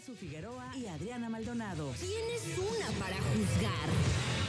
Casu Figueroa y Adriana Maldonado. ¿Quién es una para juzgar?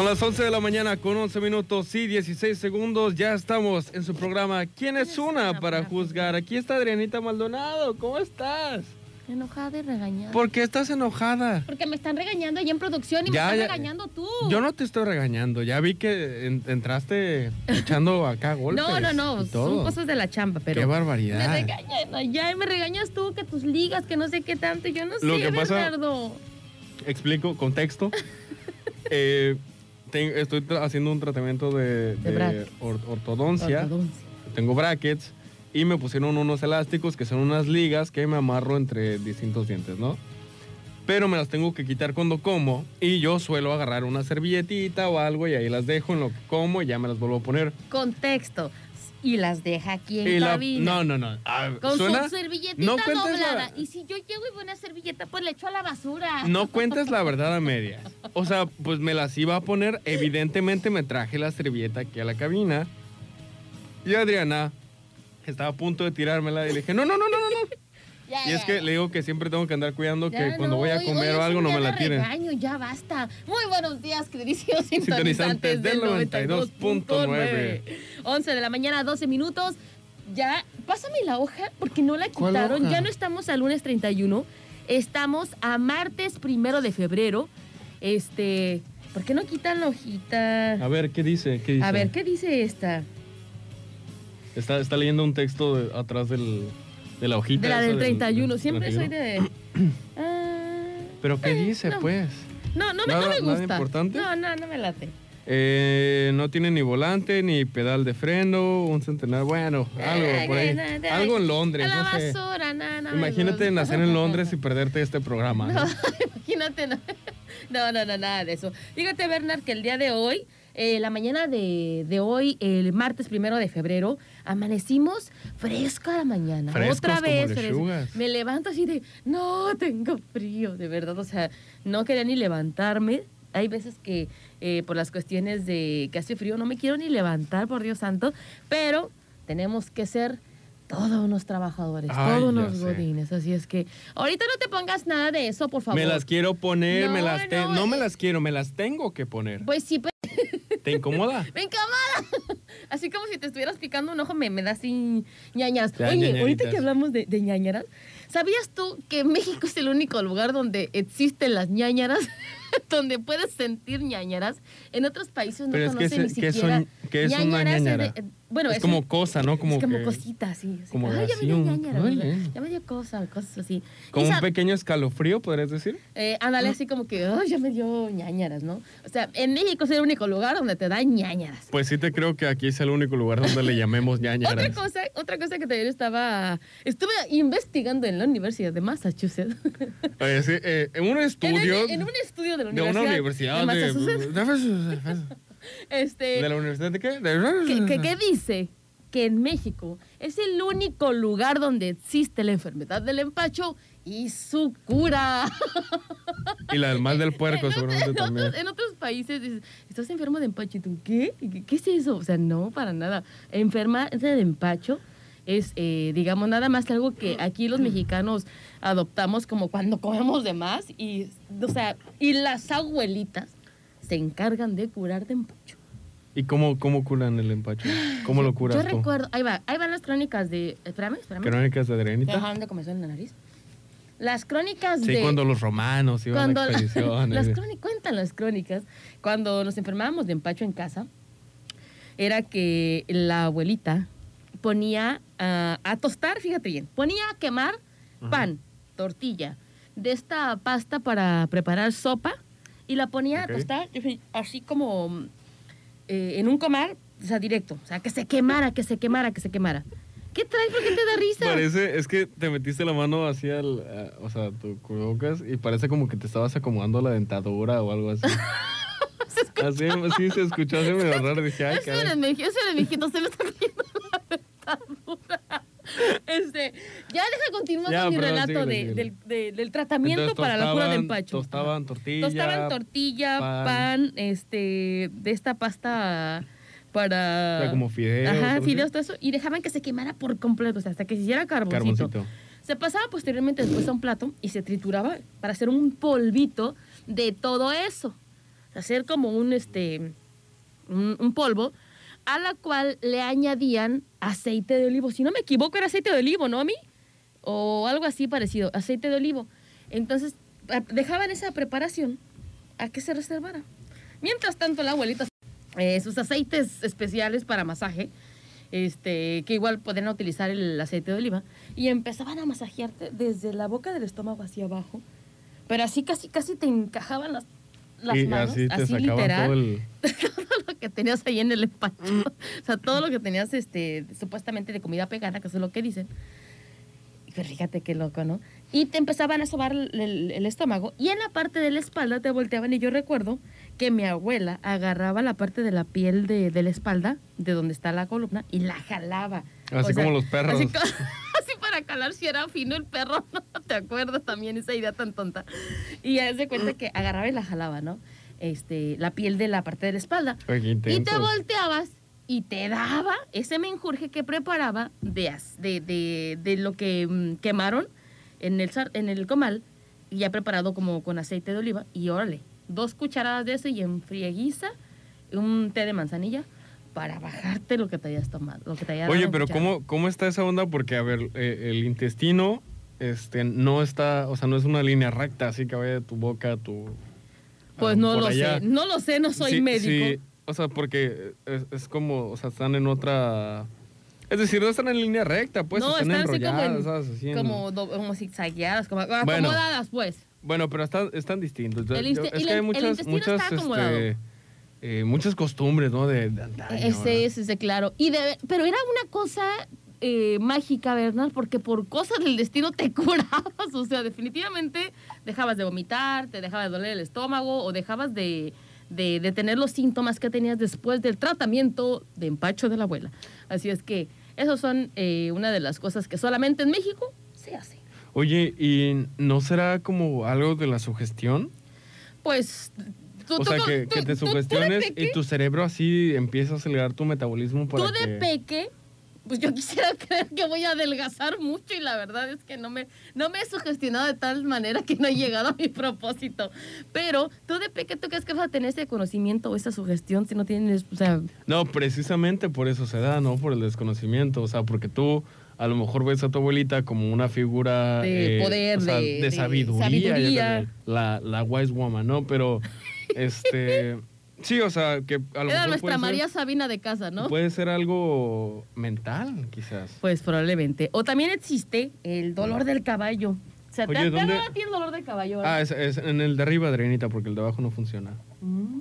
Son las 11 de la mañana con 11 minutos y 16 segundos. Ya estamos en su programa ¿Quién es una para juzgar? Aquí está Adrianita Maldonado. ¿Cómo estás? Enojada y regañada. ¿Por qué estás enojada? Porque me están regañando allá en producción y Ya, me están ya. regañando tú. Yo no te estoy regañando. Ya vi que en- entraste echando acá golpes. No, no, no, son cosas de la chamba, pero Qué me barbaridad. regañan allá y me regañas tú que tus ligas, que no sé qué tanto, yo no Lo sé, que pasa- Bernardo. Explico, contexto. Eh, ten- estoy haciendo un tratamiento de, De de brackets. or- ortodoncia. Ortodoncia. Tengo brackets y me pusieron unos elásticos que son unas ligas que me amarro entre distintos dientes, ¿no? Pero me las tengo que quitar cuando como y yo suelo agarrar una servilletita o algo y ahí las dejo en lo que como y ya me las vuelvo a poner. Contexto. Y las deja aquí en Y la- cabina. no, no, no. Ah, Con ¿Suena? su servilletita No doblada. la- Y si yo llego y veo una servilleta, pues le echo a la basura. No cuentes la verdad a medias. O sea, pues me las iba a poner. Evidentemente me traje la servilleta aquí a la cabina. Y Adriana estaba a punto de tirármela y le dije, no, no, no, no, no. no". Ya, Y es ya, que ya. le digo que siempre tengo que andar cuidando Ya que cuando voy a comer hoy o algo no me la tiren. regaño, ya basta. Muy buenos días, queridísimos Sintonizantes sintonizantes del del 92.9. 92.9. 11 de la mañana, 12 minutos. Ya, pásame la hoja porque no la ¿Cuál quitaron. Ya no estamos a lunes 31. Estamos a martes primero de febrero. Este, ¿por qué no quitan la hojita? A ver, ¿qué dice? ¿Qué dice? A ver, ¿qué dice esta? Está, está leyendo un texto de- atrás del, de la hojita. De la del 31. Siempre soy 31. de. Ah, ¿Pero qué dice, no. pues? no, no me, Nada- no me nada gusta. importante? No, no, no me late. Eh, no tiene ni volante, ni pedal de freno, un centenar, bueno, algo Ay, por ahí. ay, ay, Algo en Londres, A la no sé. basura, no, no me Imagínate nacer en Londres y perderte este programa. ¿no? No, imagínate, no. No, no, no, nada de eso. Fíjate, Bernard, que el día de hoy, eh, la mañana de, de hoy, el martes primero de febrero, amanecimos fresca la mañana. Frescos Otra como vez. fresco. Me levanto así de, no, tengo frío, de verdad. O sea, no quería ni levantarme. Hay veces que eh, por las cuestiones de que hace frío no me quiero ni levantar, por Dios santo, pero tenemos que ser todos unos trabajadores, Ay, todos unos godines. Así es que ahorita no te pongas nada de eso, por favor. Me las quiero poner, me No, las te- no, no, me eh. las quiero, me las tengo que poner. Pues sí, pues, ¿Te incomoda? me incomoda. Así como si te estuvieras picando un ojo, me, me da así da Oye, ahorita que hablamos de, de ñañaras, ¿sabías tú que México es el único lugar donde existen las ñañaras? donde puedes sentir ñañaras. En otros países no es que conocen es- ni ¿qué siquiera. qué es una ñañaras es de- ñañara? eh, bueno, es, es como un- cosa, ¿no? Como, es como que- cosita así. como Ay, ya me dio ¿verdad? eh. Ya me dio cosa, cosas así. Como un pequeño escalofrío, podrías decir. eh, ándale así como que, ay, ya me dio ñañaras, ¿no? O sea, en México es el único lugar donde te dan ñañaras. Pues sí te creo que aquí es el único lugar donde le llamemos Otra ñañaras. cosa, otra cosa que también estaba, estuve investigando en la Universidad de Massachusetts. Oye, sí, eh, en un en, estudio el- en un estudio de la de Universidad, una universidad de Massachusetts. de, este, ¿De la universidad de qué? que, que- que dice que en México es el único lugar donde existe la enfermedad del empacho y su cura. Y la del mal del puerco, en, seguramente otros, también. en otros países dices, estás enfermo de empacho y tú, ¿qué? ¿Qué, qué es eso? O sea, no, para nada. Enferma de empacho es, eh, digamos, nada más algo que aquí los mexicanos adoptamos como cuando comemos de más y, o sea, y las abuelitas se encargan de curar de empacho. ¿Y cómo, cómo curan el empacho? ¿Cómo lo curas Yo tú? recuerdo, ahí va, ahí van las crónicas de, espérame, espérame. ¿Crónicas de Adrianita? dejaron de comenzar en la nariz. Las crónicas Sí, de... cuando los romanos iban cuando a expediciones. las crónicas cuentan las crónicas cuando nos enfermábamos de empacho en casa era que la abuelita ponía a tostar fíjate bien ponía a quemar Ajá. pan tortilla de esta pasta para preparar sopa y la ponía Ok. a tostar así como eh, en un comal o sea directo o sea que se quemara que se quemara que se quemara ¿qué traes? ¿por qué te da risa? Parece, es que te metiste la mano así al, a- o sea, tu cubrebocas y parece como que te estabas acomodando la dentadura o algo así. Se Así, sí se escuchó así medio raro. Dije, ay, eres, caray. meji- eso eres, mijito, se me está cayendo la dentadura. Este, ya deja continuar con mi perdón, relato síguele, de- síguele. del, de- del tratamiento Entonces, para la cura de tostaban- empacho. Tostaban tortilla. Tostaban tortilla, pan. pan, este, de esta pasta para... Como fideos, Ajá, algo así. fideos, todo eso. Y dejaban que se quemara por completo, o sea, hasta que se hiciera carboncito. Carboncito. Se pasaba posteriormente después a un plato y se trituraba para hacer un polvito de todo eso. Hacer como un, este, un, un polvo a la cual le añadían aceite de olivo. Si no me equivoco, era aceite de olivo, ¿no, a mí? O algo así parecido, aceite de olivo. Entonces, dejaban esa preparación a que se reservara. Mientras tanto, la abuelita, eh, sus aceites especiales para masaje, este, que igual podían utilizar el aceite de oliva, y empezaban a masajearte desde la boca del estómago hacia abajo. Pero así casi, casi te encajaban las, las y manos, así te así sacaban literal todo el. todo lo que tenías ahí en el empacho. O sea, todo lo que tenías este, supuestamente de comida pegada, que eso es lo que dicen. Pero fíjate qué loco, ¿no? Y te empezaban a sobar el, el- el estómago y en la parte de la espalda te volteaban. Y yo recuerdo que mi abuela agarraba la parte de la piel de, de la espalda, de donde está la columna, y la jalaba. Así como los perros. Así para calar si era fino el perro, ¿no? ¿Te acuerdas también esa idea tan tonta? Y ya se cuenta que agarraba y la jalaba, ¿no? Este, la piel de la parte de la espalda. Oye, Y te volteabas y te daba ese menjurje que preparaba de, de, de, de lo que mm, quemaron en el, en el comal, ya preparado como con aceite de oliva. Y órale, dos cucharadas de eso y en frieguiza, un té de manzanilla para bajarte lo que te hayas tomado. Lo que te haya dado Oye, pero. ¿cómo, ¿cómo está esa onda? Porque, a ver, eh, el intestino este, no está, o sea, no es una línea recta, así que vaya de tu boca a tu... Pues no lo allá. sé, no lo sé, no soy Sí, médico. sí, o sea, porque es, es como, o sea, están en otra... Es decir, no están en línea recta, pues, no, están, como, enrolladas, en- ¿sabes? Así en- como, como zigzagueadas, como Bueno. acomodadas, pues. Bueno, pero están, están distintos. El es que hay muchas, muchas, este, eh, muchas costumbres, ¿no? De, de antaño, es, ese, claro. Y de, pero era una cosa eh, mágica, ¿verdad? Porque por cosas del destino te curabas. O sea, definitivamente dejabas de vomitar, te dejaba de doler el estómago o dejabas de, de, de tener los síntomas que tenías después del tratamiento de empacho de la abuela. Así es que esos son eh, una de las cosas que solamente en México se hace. Oye, ¿y no será como algo de la sugestión? Pues... Tú, O tú sea, que, te sugestiones peque- y tu cerebro así empieza a acelerar tu metabolismo para Tú de que... peque, pues yo quisiera creer que voy a adelgazar mucho y la verdad es que no me, no me he sugestionado de tal manera que no he llegado a mi propósito. Pero tú de peque, ¿tú crees que vas a tener ese conocimiento o esa sugestión si no tienes, o sea, No, precisamente por eso se da, ¿no? Por el desconocimiento. O sea, porque tú a lo mejor ves a tu abuelita como una figura... De poder, o sea, de- sabiduría. sabiduría. La, la wise woman, ¿no? Pero, este... Sí, o sea, que a lo era mejor nuestra puede María ser, Sabina de casa, ¿no? puede ser algo mental, quizás. Pues probablemente. O también existe el dolor del caballo. O sea, te, Oye, te ¿dónde- ha dado a ti el dolor del caballo. ¿verdad? Ah, es, es en el de arriba, Adrianita, porque el de abajo no funciona. Mm.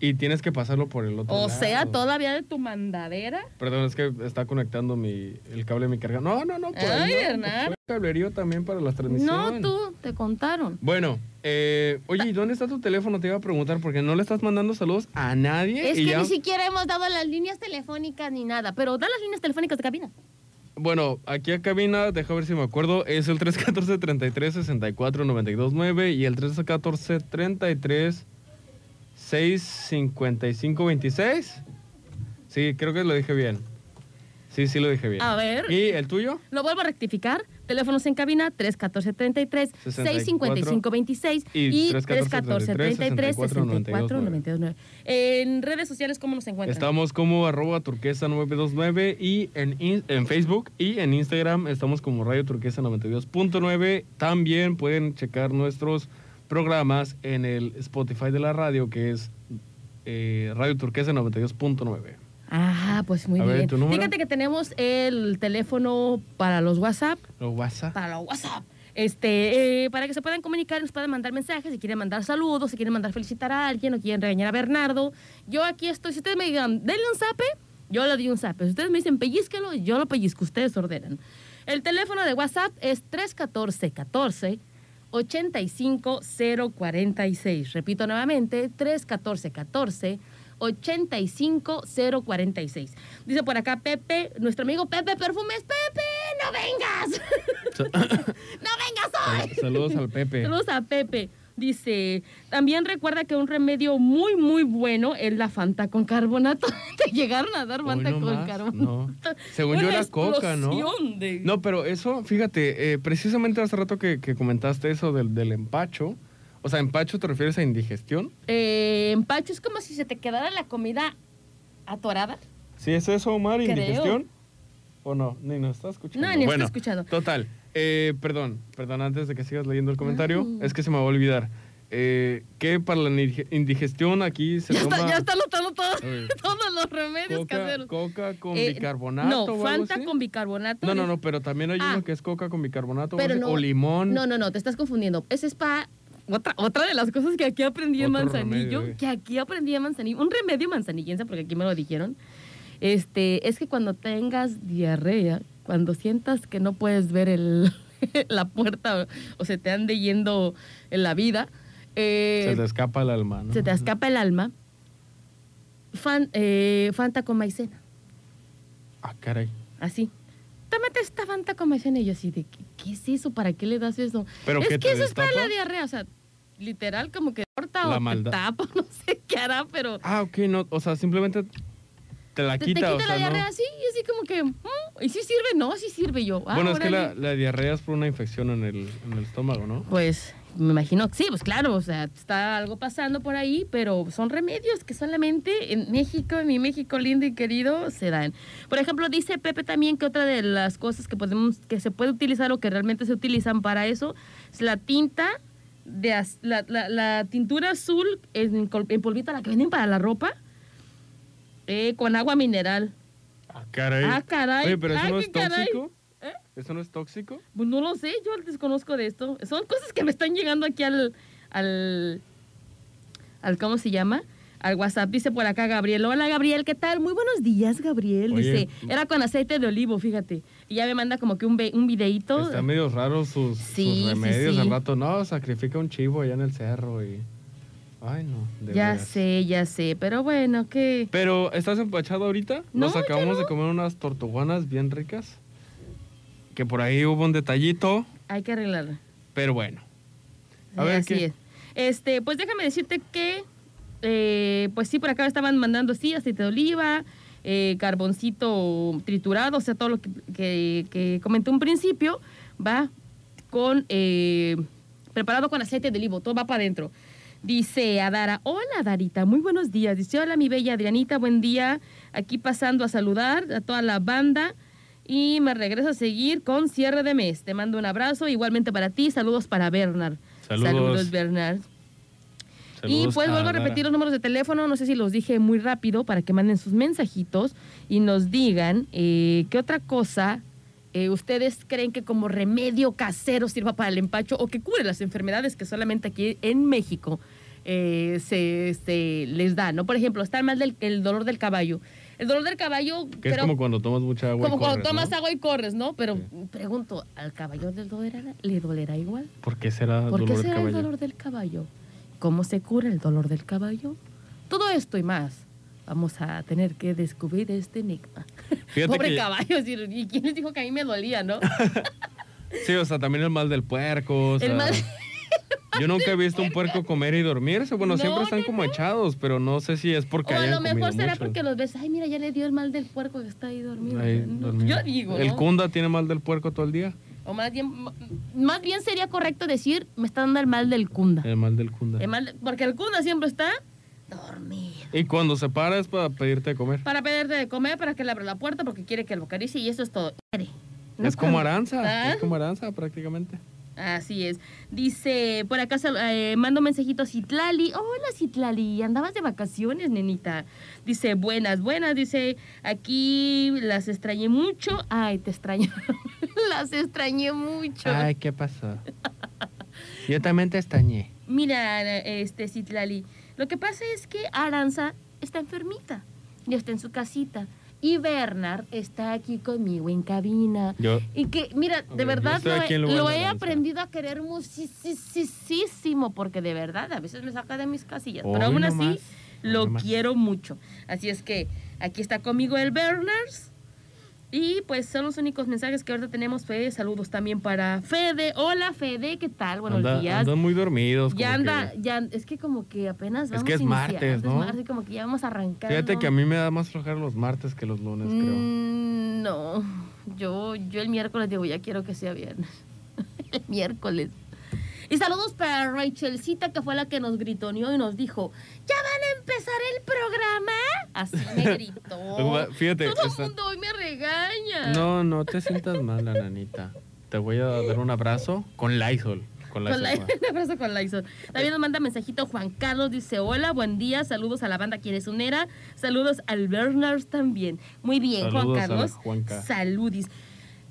Y tienes que pasarlo por el otro O lado. sea, todavía de tu mandadera. Perdón, es que está conectando mi, el cable de mi carga. No, no, no. Por Ay, ahí no. Fue cablerío también para las transmisiones. No, tú, te contaron. Bueno, eh, oye, ¿y dónde está tu teléfono? Te iba a preguntar, porque no le estás mandando saludos a nadie. Es que ya- ni siquiera hemos dado las líneas telefónicas ni nada, pero da las líneas telefónicas de cabina. Bueno, aquí a cabina, deja ver si me acuerdo, es el 314-33-64-929 y el 314-33 65526. Sí, creo que lo dije bien. Sí, sí lo dije bien. A ver. ¿Y el tuyo? Lo vuelvo a rectificar. Teléfonos en cabina 314-33, 655-26 Y y 314-33, 314-64-92. En redes sociales, ¿cómo nos encuentran? Estamos como arroba turquesa 929 y en, en Facebook y en Instagram estamos como Radio Turquesa 92.9. También pueden checar nuestros programas en el Spotify de la radio que es eh, Radio Turquesa 92.9. Ah, pues muy A bien. Fíjate que tenemos el teléfono para los WhatsApp. Lo WhatsApp. para los WhatsApp. Este, eh, para que se puedan comunicar, nos pueden mandar mensajes, si quieren mandar saludos, si quieren mandar felicitar a alguien o quieren regañar a Bernardo. Yo aquí estoy, si ustedes me digan, denle un zape, yo le doy un zape. Si ustedes me dicen pellizquelo, yo lo pellizco, ustedes ordenan. El teléfono de WhatsApp es 314 14 85046. Repito nuevamente, 314-14. 85046. Dice por acá Pepe, nuestro amigo Pepe Perfumes. Pepe, no vengas. no vengas hoy. Saludos al Pepe. Saludos a Pepe. Dice, también recuerda que un remedio muy, muy bueno es la Fanta con carbonato. Te llegaron a dar Fanta no con más, carbonato. no. Según yo era coca, ¿no? de- No, pero eso, fíjate, eh, precisamente hace rato que, que comentaste eso del, del empacho. O sea, empacho te refieres a indigestión. Eh, empacho es como si se te quedara la comida atorada. ¿Sí es eso, Omar, Creo. indigestión? ¿O no? Ni nos está escuchando. No, ni está bueno, escuchando. Total. Eh, perdón, perdón, antes de que sigas leyendo el comentario, es que se me va a olvidar. Eh, que para la indig- indigestión aquí se Ya toma está, ya está anotando todo- Oye. todos los remedios coca, caseros. coca con Eh, bicarbonato No, o algo Fanta así? con bicarbonato. No, no, no, pero también hay Ah. uno que es coca con bicarbonato o Pero algo así, no, o limón. No, no, no, te estás confundiendo. Ese es para otra, otra de las cosas que aquí aprendí en Manzanillo, remedio, eh. que aquí aprendí en Manzanillo, un remedio manzanillense, porque aquí me lo dijeron, este, es que cuando tengas diarrea, cuando sientas que no puedes ver el, la puerta o, se te ande yendo en la vida, eh, Se te escapa el alma, ¿no? se te escapa el alma, fan- eh, Fanta con maicena. Ah, caray. Así. Tómate esta Fanta con maicena. Y yo así de, ¿qué, qué es eso? ¿Para qué le das eso? ¿Pero es que eso es para la destapa? diarrea. O sea, literal como que corta La o te tapa, no sé qué hará, pero Ah, ok, no, o sea, simplemente te la quita, te quita o sea, la no. diarrea así y así como que, mm, ¿y si sirve? No, sí sirve yo. Ah, bueno, es que la, diarrea es por una infección en el, en el estómago, ¿no? Pues me imagino sí, pues claro, o sea, está algo pasando por ahí, pero son remedios que solamente en México, en mi México lindo y querido, se dan. Por ejemplo, dice Pepe también que otra de las cosas que podemos, que se puede utilizar o que realmente se utilizan para eso es la tinta de la, la- la tintura azul en, en polvito, la que venden para la ropa, eh, con agua mineral. Ah, caray. Ah, caray. Oye, pero eso Ay, no es tóxico. ¿Eh? ¿Eso no es tóxico? Pues no lo sé, yo desconozco de esto. Son cosas que me están llegando aquí al, al, al ¿cómo se llama? Al WhatsApp. Dice por acá Gabriel. Hola Gabriel, ¿qué tal? Muy buenos días, Gabriel. Oye. Dice, era con aceite de olivo, fíjate. Y ya me manda como que un, ve- un videíto. Están medio raros sus, sus Sí, sí, remedios. sí. Al rato, no, sacrifica un chivo allá en el cerro y... Ay, no, de ya veras. sé, ya sé. Pero bueno, ¿qué? Pero, ¿estás empachado ahorita? No, Nos acabamos no. de comer unas tortuguanas bien ricas. Que por ahí hubo un detallito, Hay que arreglarla. pero bueno. A Sí, ver, así ¿qué? es. Este, pues déjame decirte que, eh, pues sí, por acá me estaban mandando, sí, aceite de oliva, eh, carboncito triturado, o sea, todo lo que, que, que comenté un principio, va con, eh, preparado con aceite de olivo, todo va para adentro. Dice Adara, hola Darita, muy buenos días. Dice, hola mi bella Adrianita, buen día. Aquí pasando a saludar a toda la banda y me regreso a seguir con cierre de mes. Te mando un abrazo, igualmente para ti. Saludos para Bernard. Saludos. Bernard. y Saludos pues vuelvo a repetir los números de teléfono, no sé si los dije muy rápido para que manden sus mensajitos y nos digan eh, qué otra cosa eh, ustedes creen que como remedio casero sirva para el empacho o que cure las enfermedades que solamente aquí en México eh, se, se les da, ¿no? Por ejemplo, está el mal del el dolor del caballo. El dolor del caballo, Que es como cuando tomas mucha agua y como cuando tomas ¿no? agua y corres, ¿no? Pero Sí. pregunto, ¿al caballo le dolerá, le dolerá igual? ¿Por qué será ¿Por dolor qué será el dolor del caballo? ¿Cómo se cura el dolor del caballo? Todo esto y más. Vamos a tener que descubrir este enigma. Fíjate Pobre que- caballo, ¿y quién les dijo que a mí me dolía, no? Sí, o sea, también el mal del puerco. o sea, El mal- Yo nunca he visto un puerco comer y dormirse. Bueno, No, siempre están no, como echados, pero no sé si es porque o a lo mejor será mucho. porque los ves, ay, mira, ya le dio el mal del puerco que está ahí dormido. Ahí, No, dormido. Yo digo, ¿El ¿no? cunda tiene mal del puerco todo el día? O más bien, más bien sería correcto decir, me está dando el mal del cunda. El mal del cunda. El mal- porque el cunda siempre está dormido. Y cuando se para es para pedirte de comer. Para pedirte de comer, para que le abra la puerta, porque quiere que lo acaricie y eso es todo. No es como aranza, ¿Ah? es como aranza prácticamente. Así es. Dice, por acá eh, mando mensajito a Citlali. Hola Citlali, andabas de vacaciones, nenita. Dice, buenas, buenas. Dice, aquí las extrañé mucho. Ay, te extraño. las extrañé mucho. ¿qué pasó? Yo también te estañé. Mira, este Citlali, lo que pasa es que Aranza está enfermita. Ya está en su casita. Y Bernard está aquí conmigo en cabina. Yo, Y que, mira, de verdad lo, he, lo aprendido a querer muchísimo, porque de verdad a veces me saca de mis casillas. Hoy pero aún así nomás, lo nomás. quiero mucho. Así es que aquí está conmigo el Berners. Y pues son los únicos mensajes que ahorita tenemos. Pues, saludos también para Fede. Hola Fede, ¿qué tal? Buenos anda- días. andan muy dormidos. ya anda, que- ya, es que como que apenas Es vamos que es a iniciar, martes, ¿no? Es martes, como que ya vamos a arrancar. Fíjate que a mí me da más flojera los martes que los lunes, creo. Mm, no, yo, yo el miércoles digo, ya quiero que sea viernes. el miércoles. Y saludos para Rachelcita, que fue la que nos gritoneó y nos dijo, ¿ya van a empezar el programa? Así me gritó. Fíjate, Todo el mundo hoy me regaña. No, no te sientas mal, la nanita. Te voy a dar un abrazo con Lysol. Con Lysol. Con la, un abrazo con Lyson. También nos manda mensajito Juan Carlos, dice, hola, buen día, saludos a la banda quien es unera, saludos al Bernard también. Muy bien, Juan Saludos la Carlos. Juanca. Saludis.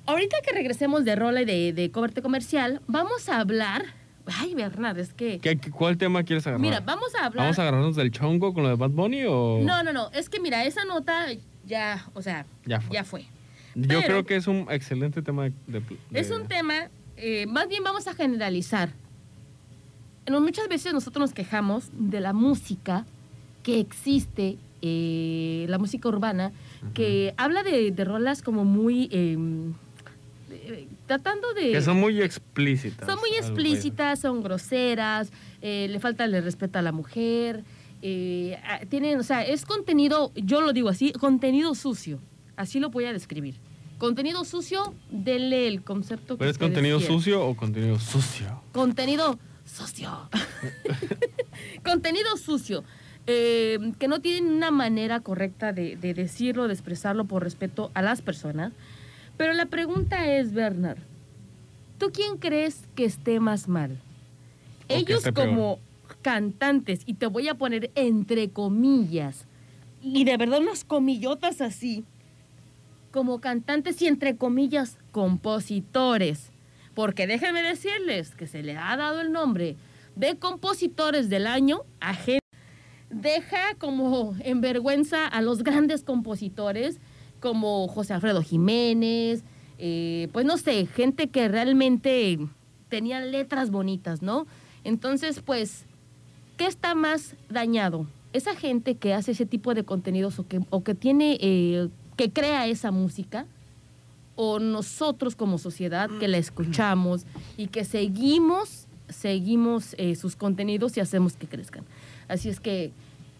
Ahorita que regresemos de rola y de, de coberte comercial, vamos a hablar... Ay, Bernard, es que... ¿Qué- ¿Cuál tema quieres agarrar? Mira, vamos a hablar... ¿Vamos a agarrarnos del chongo con lo de Bad Bunny o...? No, no, no, es que mira, esa nota ya, o sea, Ya fue. ya fue. Yo pero- creo que es un excelente tema de... de- Es un tema, eh, más bien vamos a generalizar. No, muchas veces nosotros nos quejamos de la música que existe, eh, la música urbana, que habla de, de rolas como muy... eh, tratando de... Que son muy explícitas. Son muy explícitas, son groseras, eh, le falta el respeto a la mujer. eh, tienen, o sea, es contenido, yo lo digo así, contenido sucio. Así lo voy a describir. Contenido sucio, denle el concepto que ¿Pero es contenido sucio o contenido sucio? Contenido sucio. contenido sucio. eh, que no tienen una manera correcta de, de decirlo, de expresarlo por respeto a las personas. Pero la pregunta es, Bernard, ¿tú quién crees que esté más mal? Ellos peor. como cantantes, y te voy a poner entre comillas, y de verdad unas comillotas así, como cantantes y entre comillas compositores. Porque déjenme decirles que se le ha dado el nombre de compositores del año a gente. Deja como en vergüenza a los grandes compositores como José Alfredo Jiménez, eh, pues no sé, gente que realmente tenía letras bonitas, ¿no? Entonces, pues, ¿qué está más dañado? Esa gente que hace ese tipo de contenidos o que, o que tiene, eh, que crea esa música, o nosotros como sociedad que la escuchamos y que seguimos, seguimos eh, sus contenidos y hacemos que crezcan. Así es que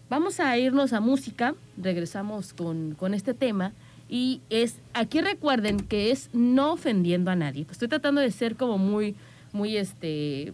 vamos a irnos a música, regresamos con, con este tema. Y es, aquí recuerden que es no ofendiendo a nadie. Estoy tratando de ser como muy, muy este,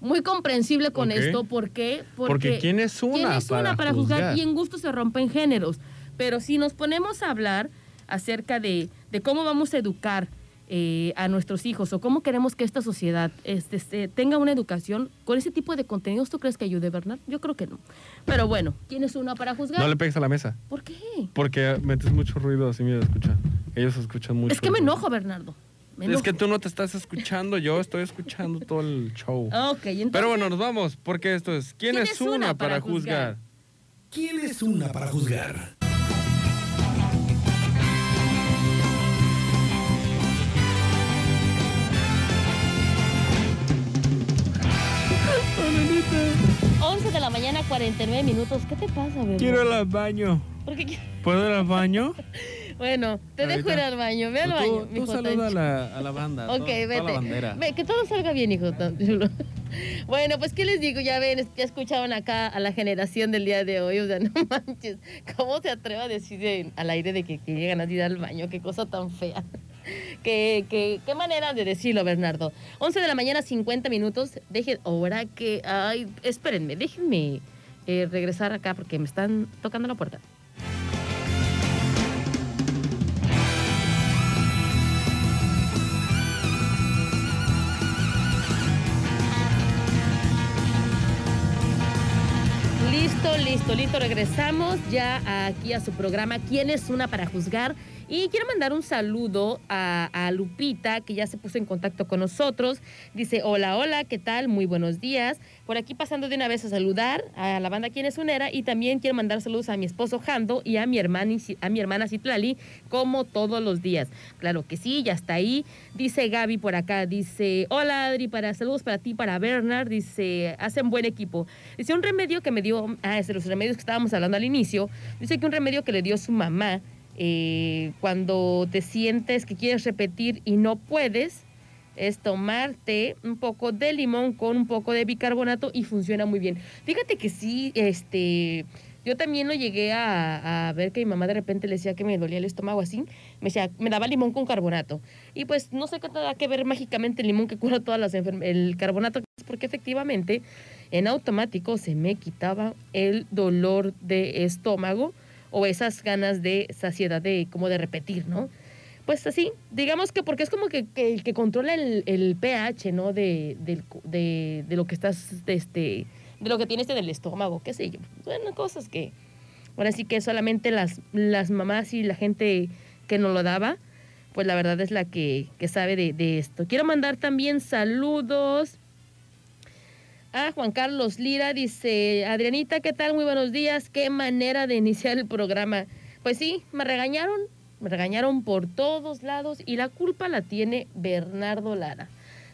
muy comprensible con esto. ¿Por qué? Porque ¿quién es una ¿quién es una para para juzgar? juzgar? Y en gusto se rompen géneros. Pero si nos ponemos a hablar acerca de, de cómo vamos a educar eh, a nuestros hijos o cómo queremos que esta sociedad este, este, tenga una educación con ese tipo de contenidos, ¿tú crees que ayude, Bernard? Yo creo que no. Pero bueno, ¿quién es una para juzgar? No le pegues a la mesa. ¿Por qué? Porque metes mucho ruido así, mira, escucha. Ellos escuchan mucho. Es que me enojo, Bernardo. Me Es que tú no te estás escuchando, yo estoy escuchando todo el show. Ok, entonces... Pero bueno, nos vamos, porque esto es ¿Quién, es una, para juzgar? ¿Quién es una para juzgar? Bernardito. 11 de la mañana, 49 minutos. ¿Qué te pasa, Bernardo? Quiero ir al baño. ¿Por qué ¿Puedo ir al baño? Bueno, te dejo ir Ahorita. al baño. Ve al Tú- baño, Tú, saluda a la, a la banda. Ok, to- toda vete. la bandera. Ve, que todo salga bien, hijo. Bueno, pues, ¿qué les digo? Ya ven, ya escuchaban acá a la generación del día de hoy. O sea, no manches. ¿Cómo se atreve a decir al aire de que, que llegan a ir al baño? Qué cosa tan fea. ¿Qué, qué, manera de decirlo, Bernardo? 11 de la mañana, 50 minutos. Dejen, ahora que. Ay, espérenme, déjenme eh, regresar acá porque me están tocando la puerta. Listo, listo, listo. Regresamos ya aquí a su programa ¿Quién es una para juzgar? Y quiero mandar un saludo a, Lupita, que ya se puso en contacto con nosotros. Dice, hola, hola, ¿qué tal? Muy buenos días. Por aquí pasando de una vez a saludar a la banda Quien es Unera y también quiero mandar saludos a mi esposo Jando y a mi hermana, a mi hermana Citlali, como todos los días. Claro que sí, ya está ahí. Dice Gaby por acá, dice, hola Adri, para saludos para ti, para Bernard, dice, hacen buen equipo. Dice, un remedio que me dio, ah, es de los remedios que estábamos hablando al inicio, dice que un remedio que le dio su mamá eh, cuando te sientes que quieres repetir y no puedes, es tomarte un poco de limón con un poco de bicarbonato y funciona muy bien. Fíjate que sí, este, yo también lo llegué a, ver que mi mamá de repente le decía que me dolía el estómago así, me decía, me daba limón con carbonato. Y pues no sé qué tendrá que ver mágicamente el limón que cura todas las enfermedades, el carbonato, porque efectivamente en automático se me quitaba el dolor de estómago o esas ganas de saciedad de como de repetir, ¿no? Pues así, digamos que porque es como que, el que controla el, pH, ¿no? De, de, de, lo que estás, de, este, de lo que tienes en el estómago, qué sé yo. Bueno, cosas que, ahora sí que solamente las, las mamás y la gente que nos lo daba, pues la verdad es la que, que sabe de esto. Quiero mandar también saludos a Juan Carlos Lira, dice, Adrianita, ¿qué tal? Muy buenos días, qué manera de iniciar el programa. Pues sí, me regañaron, me regañaron por todos lados y la culpa la tiene Bernardo Lara.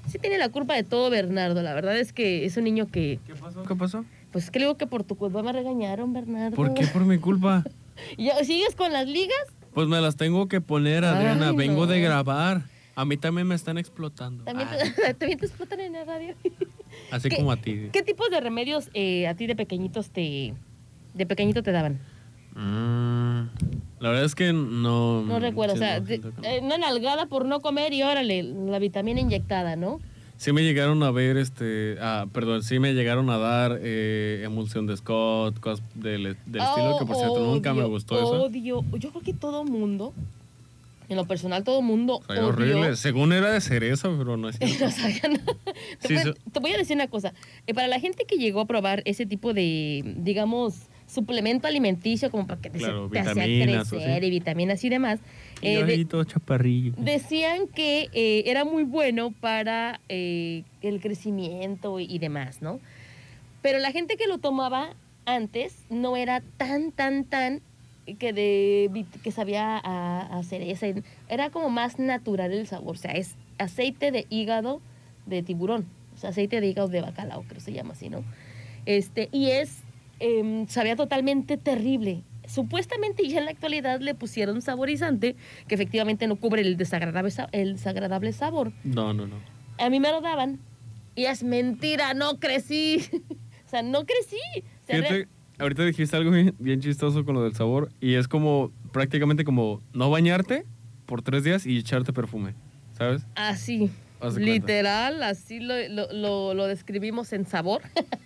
Sí tiene la culpa de todo Bernardo, la verdad es que es un niño que... ¿Qué pasó? ¿Qué pasó? Pues creo que por tu culpa me regañaron, Bernardo. ¿Por qué por mi culpa? ¿Ya, ¿Sigues con las ligas? Pues me las tengo que poner, Adriana. Ay, Vengo no. de grabar. A mí también me están explotando. ¿También, Ah, te, ¿también te explotan en la radio? Así ¿Qué- como a ti. ¿Qué tipos de remedios eh, a ti de pequeñitos te... de pequeñito te daban? Mm, la verdad es que no. No recuerdo, sí, o sea, no, de- eh, una nalgada por no comer y órale, la vitamina inyectada, ¿no? Sí me llegaron a ver, este, ah, perdón, sí me llegaron a dar eh, emulsión de Scott, cosas del, del estilo, que por cierto Oh, nunca me gustó eso. Odio, yo creo que todo mundo, en lo personal todo mundo O sea, odió. horrible. Según era de cereza, pero no es cierto. Te, Sí, voy, so- te voy a decir una cosa. Eh, para la gente que llegó a probar ese tipo de, digamos, suplemento alimenticio, como para que te, Claro, te hacía crecer y vitaminas y demás, Y eh, de- todo chaparrillo. decían que eh, era muy bueno para el crecimiento y, y demás, ¿no? Pero la gente que lo tomaba antes no era tan, tan, tan que de que sabía a, a cereza. Era como más natural el sabor. O sea, es aceite de hígado de tiburón. O sea, aceite de hígado de bacalao, creo que se llama así, ¿no? Este, y es, em, sabía totalmente terrible. Supuestamente ya en la actualidad le pusieron saborizante que efectivamente no cubre el desagradable, sa- el desagradable sabor. No, no, no. A mí me lo daban y es mentira, no crecí. o sea, no crecí. O sea, Fíjate, ahorita dijiste algo bien, bien chistoso con lo del sabor y es como prácticamente como no bañarte por tres días y echarte perfume, ¿sabes? Así, literal, así lo, lo, lo- lo describimos en sabor,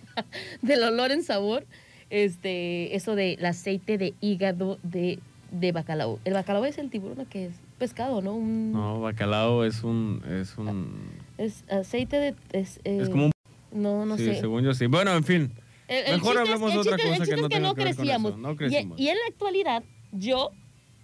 del olor en sabor, este, eso del aceite de hígado de, de bacalao. El bacalao es el tiburón que es pescado, ¿no? Un- No, bacalao es un es un Es aceite de... Es, eh, es como un No, no sí, sé. según yo sí. Bueno, en fin. El- Mejor el de otra el cosa que no es que crecíamos. eso, no Y- crecimos. Y, en la actualidad, yo,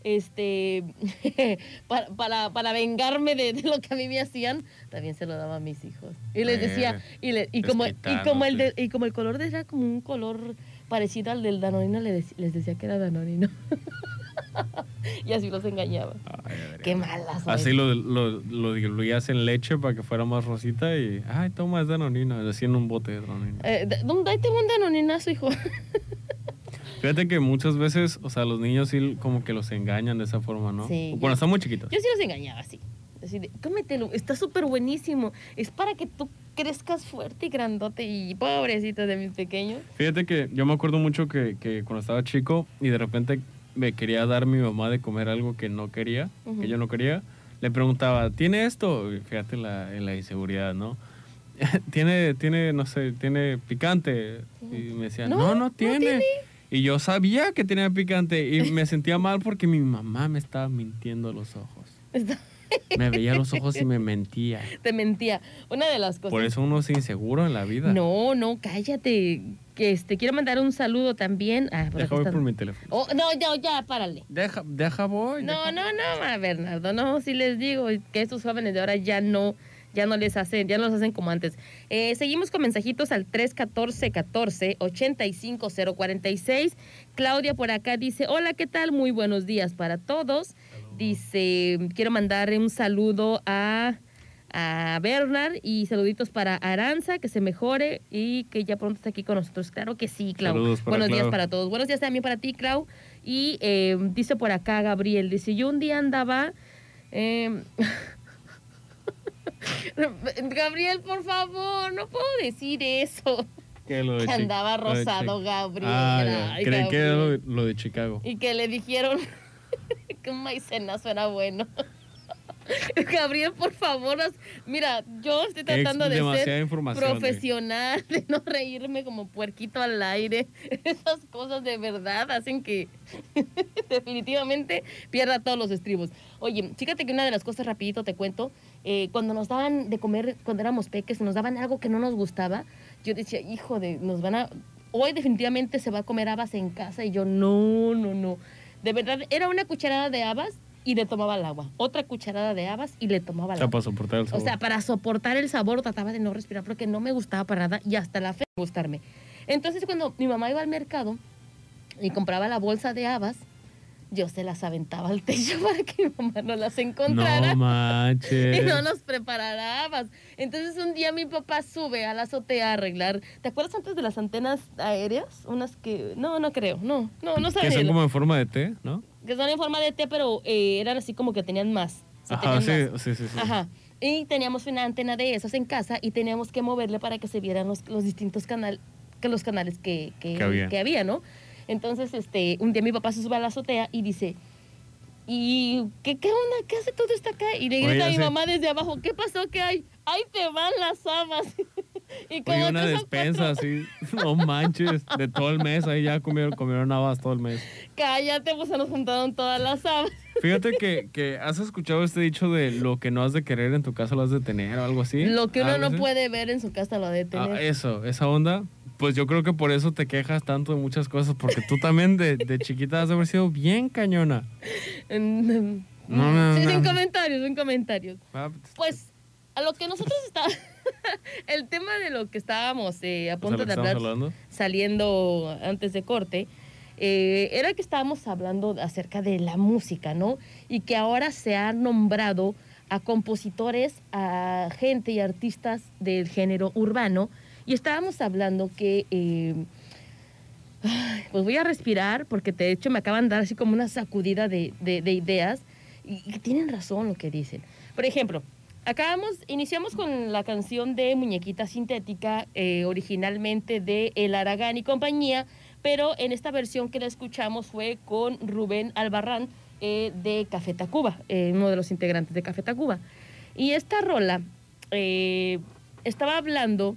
este, para, para, para vengarme de, de lo que a mí me hacían, también se lo daba a mis hijos. Y les decía, y, le- y, como, y, como el de- y como el color de era como un color parecido al del danonino, le dec- les decía que era danonino. y así los engañaba. Ay. Qué malas. Así lo, lo, lo diluías en leche para que fuera más rosita y, ay, toma, es danonina, así en un bote de danonina. Eh, date un danoninazo, hijo. Fíjate que muchas veces, o sea, los niños sí como que los engañan de esa forma, ¿no? Sí, yo- están muy chiquitos. Yo sí los engañaba así. Así de, cómetelo, está súper buenísimo. Es para que tú crezcas fuerte y grandote y pobrecito de mis pequeños. Fíjate que yo me acuerdo mucho que, que cuando estaba chico y de repente me quería dar mi mamá de comer algo que no quería, que yo no quería, le preguntaba, ¿tiene esto? Fíjate la, en la inseguridad, ¿no? tiene, tiene, no sé, tiene picante. Y me decía, No, no, no, no tiene. tiene. Y yo sabía que tenía picante y me sentía mal porque mi mamá me estaba mintiendo a los ojos. Me veía a los ojos y me mentía. Te mentía. Una de las cosas. Por eso uno es inseguro en la vida. No, no, cállate. Que este, quiero mandar un saludo también. Ah, por Deja voy está. por mi teléfono. Oh, no, ya, ya, párale. Deja, deja voy. No, deja- no, no, ma, Bernardo, no, sí les digo que estos jóvenes de ahora ya no, ya no les hacen, ya no los hacen como antes. Eh, seguimos con mensajitos al 314-14-85046. Claudia por acá dice, hola, ¿qué tal? Muy buenos días para todos. Dice, quiero mandar un saludo a, a Bernard y saluditos para Aranza, que se mejore y que ya pronto está aquí con nosotros. Claro que sí, Clau. Buenos días para todos. Buenos días también para ti, Clau. Y eh, dice por acá Gabriel, dice, yo un día andaba... eh, Gabriel, por favor, no puedo decir eso. Que, lo de Que Chi- andaba rosado, Gabriel. Ah. Ay, que era lo de Chicago. Y que le dijeron que un maicenazo era bueno. Gabriel, por favor, mira, yo estoy tratando de ser información, profesional, de no reírme como puerquito al aire. Esas cosas de verdad hacen que definitivamente pierda todos los estribos. Oye, fíjate que una de las cosas, rapidito te cuento, eh, cuando nos daban de comer, cuando éramos peques, nos daban algo que no nos gustaba, yo decía, hijo de, nos van a... Hoy definitivamente se va a comer habas en casa y yo, no, no, no. De verdad, era una cucharada de habas y le tomaba el agua. Otra cucharada de habas y le tomaba el O sea, agua. para soportar el O sabor. sea, para soportar el sabor trataba de no respirar porque no me gustaba para nada y hasta la fe gustarme. Entonces cuando mi mamá iba al mercado y compraba la bolsa de habas, yo se las aventaba al techo para que mi mamá no las encontrara. no manches. Y no nos preparara habas. Entonces un día mi papá sube a la azotea a arreglar. ¿Te acuerdas antes de las antenas aéreas? Unas que... No, no creo. No, no, no Que sabía. son como en forma de té, ¿no? Que son en forma de té, pero eh, eran así como que tenían más. Ajá, tenían sí, más. sí, sí, sí. Ajá. Y teníamos una antena de esas en casa y teníamos que moverle para que se vieran los, los distintos canales, que los canales que, que, Que había. ¿no? Entonces, este, un día mi papá se sube a la azotea y dice, ¿y qué, qué onda? ¿Qué hace todo esto acá? Y le Oye, grita a mi mamá desde abajo, ¿qué pasó? ¿Qué hay? ¡Ahí te van las habas! y como Oye, una despensa así, no manches, de todo el mes, ahí ya comieron, comieron habas todo el mes. Cállate, pues se nos juntaron todas las habas. Fíjate que, que has escuchado este dicho de lo que no has de querer en tu casa lo has de tener o algo así. Lo que uno no así. puede ver en su casa lo ha de Ah, tener. eso, esa onda. Pues yo creo que por eso te quejas tanto de muchas cosas, porque tú también de, de chiquita has de haber sido bien cañona. Mm, No, no, sí, no. sin comentarios, sin comentarios. Ah, Pues a lo que nosotros está el tema de lo que estábamos eh, a o sea, punto de hablar hablando. saliendo antes de corte, eh, era que estábamos hablando acerca de la música, ¿no? Y que ahora se ha nombrado a compositores, a gente y artistas del género urbano. Y estábamos hablando que, ay, pues voy a respirar porque de hecho me acaban de dar así como una sacudida de, de- de ideas y, y tienen razón lo que dicen. Por ejemplo, acabamos, iniciamos con la canción de Muñequita Sintética, eh, originalmente de El Aragán y compañía, pero en esta versión que la escuchamos fue con Rubén Albarrán eh, de Café Tacuba, eh, uno de los integrantes de Café Tacuba. Y esta rola eh, estaba hablando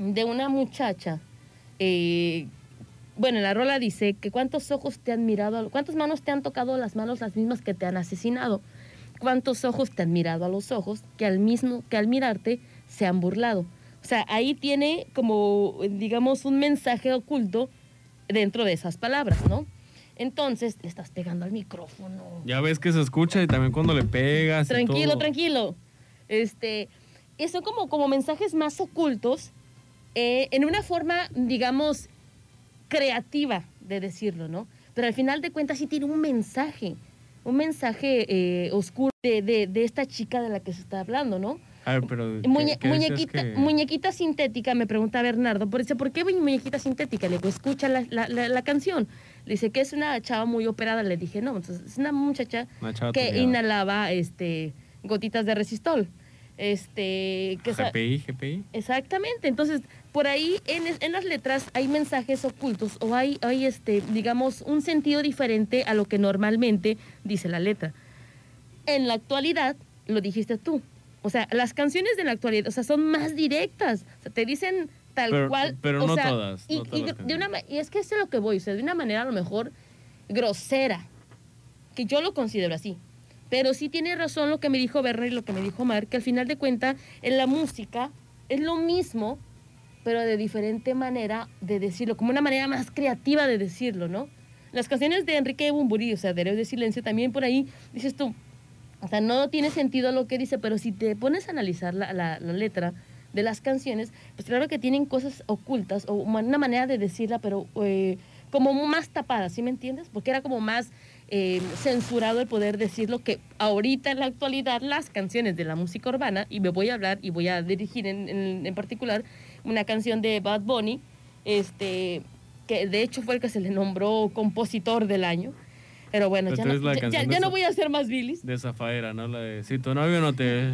de una muchacha. eh, bueno, la rola dice que cuántos ojos te han mirado, cuántas manos te han tocado las manos las mismas que te han asesinado, cuántos ojos te han mirado a los ojos que al mismo que al mirarte se han burlado. O sea, ahí tiene como digamos un mensaje oculto dentro de esas palabras, ¿no? Entonces, le estás pegando al micrófono. Ya ves que se escucha y también cuando le pegas. y Tranquilo, todo. tranquilo. Este, son como, como mensajes más ocultos eh, en una forma, digamos, creativa de decirlo, ¿no? Pero al final de cuentas sí tiene un mensaje, un mensaje eh, oscuro de, de- de esta chica de la que se está hablando, ¿no? A ver, pero. ¿qué- Muñe- qué muñequita, que- muñequita sintética, me pregunta Bernardo. Por eso, ¿por qué muñequita sintética? Le digo, escucha la, la- la- la canción. Le dice que es una chava muy operada. Le dije, no, entonces, es una muchacha Una que inhalaba este, gotitas de resistol. Este, que sa- GPI, GPI. Exactamente. Entonces, por ahí en, las letras hay mensajes ocultos o hay, hay este, digamos, un sentido diferente a lo que normalmente dice la letra. En la actualidad, lo dijiste tú. O sea, las canciones de la actualidad, o sea, son más directas. O sea, te dicen tal Pero- cual. pero o no sea, todas, Y, no todas y las de una, ma- y es que es lo que voy, o sea, de una manera a lo mejor grosera, que yo lo considero así. Pero sí tiene razón lo que me dijo Berna y lo que me dijo Mar, que al final de cuentas en la música es lo mismo, pero de diferente manera de decirlo, como una manera más creativa de decirlo, ¿no? Las canciones de Enrique Bumburi, o sea, de Héroes de Silencio, también por ahí dices tú, o sea, no tiene sentido lo que dice, pero si te pones a analizar la, la- la letra de las canciones, pues claro que tienen cosas ocultas o una manera de decirla, pero eh, como más tapada, ¿sí me entiendes? Porque era como más eh, censurado el poder decirlo que ahorita en la actualidad las canciones de la música urbana, y me voy a hablar y voy a dirigir en, en- en particular una canción de Bad Bunny, este, que de hecho fue el que se le nombró compositor del año. Pero bueno, ya no, ya- ya- ya no voy a hacer más bilis. De Zafaera, ¿no? La de, si tu novio no te...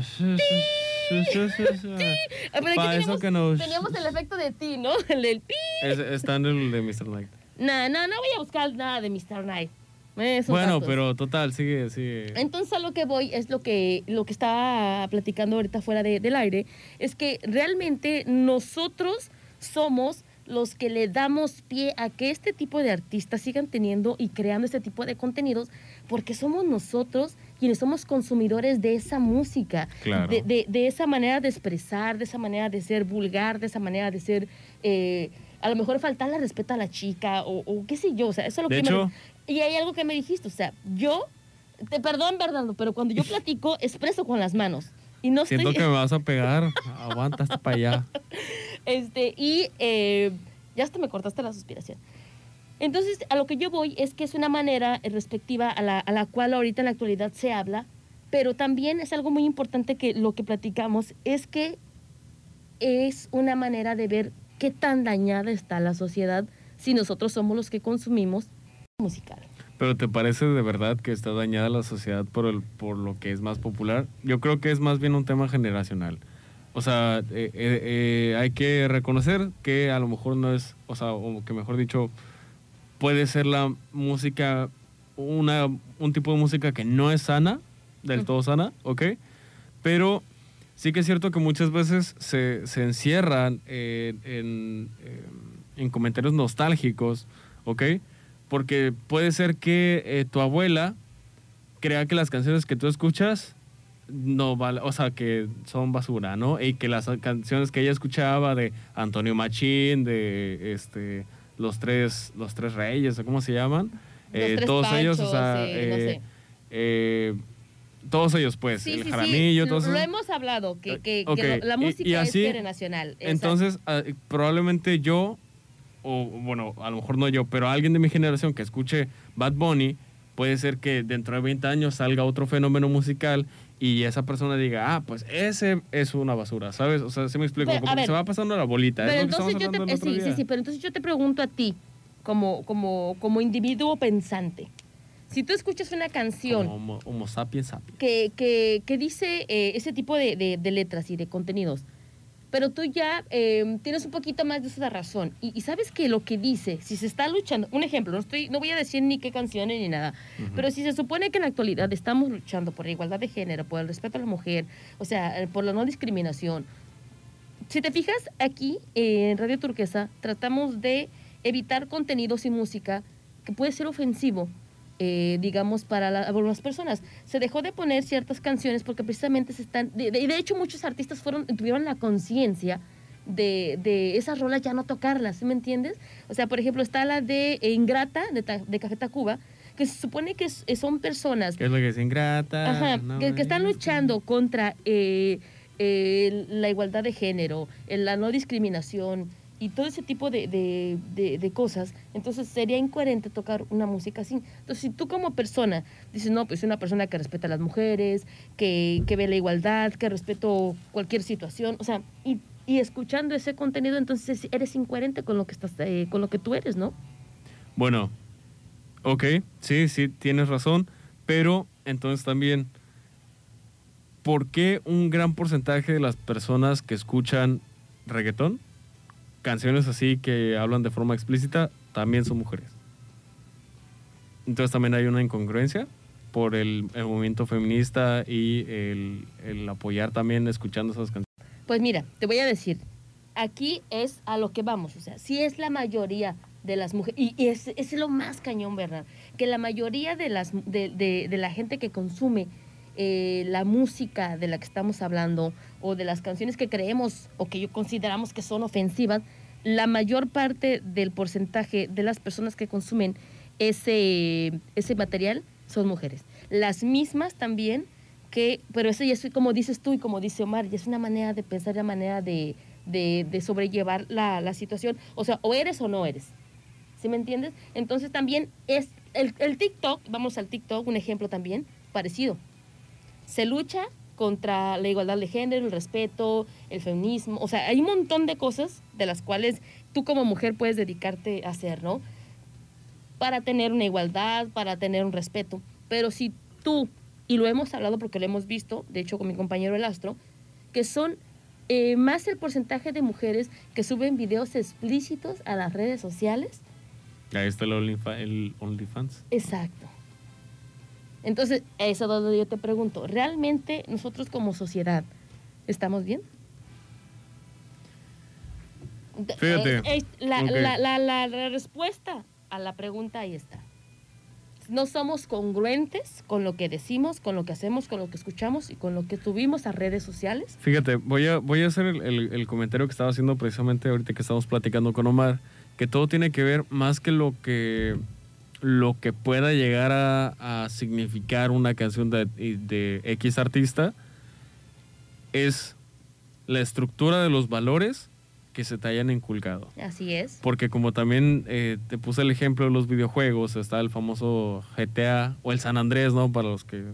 Ah, pero aquí Pa' eso teníamos, que nos- teníamos el efecto de ti, ¿no? El del pi. Es- está en el de Mr. Knight. No, no, no voy a buscar nada de Mr. Knight. Esos Bueno, datos. pero total, sigue, sigue. Entonces a lo que voy es lo que, lo que estaba platicando ahorita fuera de- del aire, es que realmente nosotros somos los que le damos pie a que este tipo de artistas sigan teniendo y creando este tipo de contenidos, porque somos nosotros quienes somos consumidores de esa música, Claro. de, de- de esa manera de expresar, de esa manera de ser vulgar, de esa manera de ser, eh, a lo mejor faltarle respeto a la chica o, o qué sé yo, o sea, eso es lo De que me- y hay algo que me dijiste, o sea, yo, te perdón, Bernardo, pero cuando yo platico, expreso con las manos. Y no Siento estoy... que me vas a pegar. Aguanta hasta para allá. Este, y eh, ya hasta me cortaste la suspiración. Entonces, a lo que yo voy es que es una manera respectiva a la, a la cual ahorita en la actualidad se habla, pero también es algo muy importante que lo que platicamos es que es una manera de ver qué tan dañada está la sociedad si nosotros somos los que consumimos musical. Pero ¿te parece de verdad que está dañada la sociedad por, el, por lo que es más popular? Yo creo que es más bien un tema generacional. O sea, eh, eh, eh, hay que reconocer que a lo mejor no es, o sea, o que mejor dicho, puede ser la música, una, un tipo de música que no es sana, del todo sana, ¿ok? Pero sí que es cierto que muchas veces se, se encierran en, en comentarios nostálgicos, ¿ok? Porque puede ser que eh, tu abuela crea que las canciones que tú escuchas no vale, o sea, que son basura, ¿no? Y que las canciones que ella escuchaba de Antonio Machín, de este los tres los tres reyes, ¿o ¿cómo se llaman? Eh, todos ellos, o sea, eh, no sé. todos ellos, pues, Sí, el sí, jaramillo, lo, todos lo esos- hemos hablado, que, que- que lo- la música y así, es nacional. Entonces, ah, probablemente yo, o bueno, a lo mejor no yo, pero alguien de mi generación que escuche Bad Bunny, puede ser que dentro de 20 años salga otro fenómeno musical y esa persona diga, ah, pues ese es una basura, ¿sabes? O sea, se me explico, Pero, que ver, se va pasando la bolita. es Pero lo que entonces estábamos yo te, eh, sí, sí, sí, pero entonces yo te pregunto a ti, como, como, como individuo pensante, si tú escuchas una canción Como homo, homo sapiens sapiens. que, que, que dice eh, ese tipo de, de- de letras y de contenidos, pero tú ya eh, tienes un poquito más de esa razón. Y, y sabes que lo que dice, si se está luchando, un ejemplo, no, estoy, no voy a decir ni qué canciones ni nada, pero si se supone que en la actualidad estamos luchando por la igualdad de género, por el respeto a la mujer, o sea, eh, por la no discriminación, si te fijas aquí eh, en Radio Turquesa, tratamos de evitar contenidos y música que puede ser ofensivo, eh, digamos, para la- algunas personas. Se dejó de poner ciertas canciones porque precisamente se están... De, de- de hecho, muchos artistas fueron, tuvieron la conciencia de, de esas rolas ya no tocarlas, ¿sí me entiendes? O sea, por ejemplo, está la de Ingrata, de, de Café Tacuba, que se supone que son personas ¿Qué es lo que es ingrata? Ajá, no que, que están luchando contra eh, eh, la igualdad de género, la no discriminación y todo ese tipo de, de- de- cosas, entonces sería incoherente tocar una música así. Entonces, si tú como persona dices, no, pues soy una persona que respeta a las mujeres, que, que ve la igualdad, que respeto cualquier situación, o sea, y, y escuchando ese contenido, entonces eres incoherente con lo que, estás, eh, con lo que tú eres, ¿no? Bueno, ok, sí, sí, tienes razón, pero entonces también, ¿por qué un gran porcentaje de las personas que escuchan reggaetón, canciones así que hablan de forma explícita, también son mujeres? Entonces también hay una incongruencia por el, movimiento feminista y el, apoyar también escuchando esas canciones. Pues mira, te voy a decir, aquí es a lo que vamos, o sea, si es la mayoría de las mujeres, y, es, es lo más cañón, ¿verdad? Que la mayoría de, las, de, de- de la gente que consume eh, la música de la que estamos hablando o de las canciones que creemos o que yo consideramos que son ofensivas, la mayor parte del porcentaje de las personas que consumen ese, ese material son mujeres. Las mismas también que, pero eso ya es como dices tú y como dice Omar, ya es una manera de pensar, una manera de, de, sobrellevar la, la situación. O sea, o eres o no eres. ¿Sí me entiendes? Entonces también es el, el TikTok, vamos al TikTok, un ejemplo también parecido. Se lucha contra la igualdad de género, el respeto, el feminismo, o sea, hay un montón de cosas de las cuales tú como mujer puedes dedicarte a hacer, ¿no? Para tener una igualdad, para tener un respeto. Pero si tú, y lo hemos hablado porque lo hemos visto, de hecho con mi compañero El Astro, que son eh, más el porcentaje de mujeres que suben videos explícitos a las redes sociales Ahí está el, Onlyfa- el OnlyFans. Exacto. Entonces, eso es donde yo te pregunto, ¿realmente nosotros como sociedad estamos bien? Fíjate, la, ok. la- la- la- la respuesta a la pregunta ahí está. No somos congruentes con lo que decimos, con lo que hacemos, con lo que escuchamos y con lo que subimos a redes sociales. Fíjate, voy a, voy a hacer el, el- el comentario que estaba haciendo precisamente ahorita que estamos platicando con Omar, que todo tiene que ver más que lo que, lo que pueda llegar a, a significar una canción de, de X artista, es la estructura de los valores que se te hayan inculcado. Así es. Porque como también eh, te puse el ejemplo de los videojuegos, está el famoso GTA o el San Andrés, ¿no? Para los que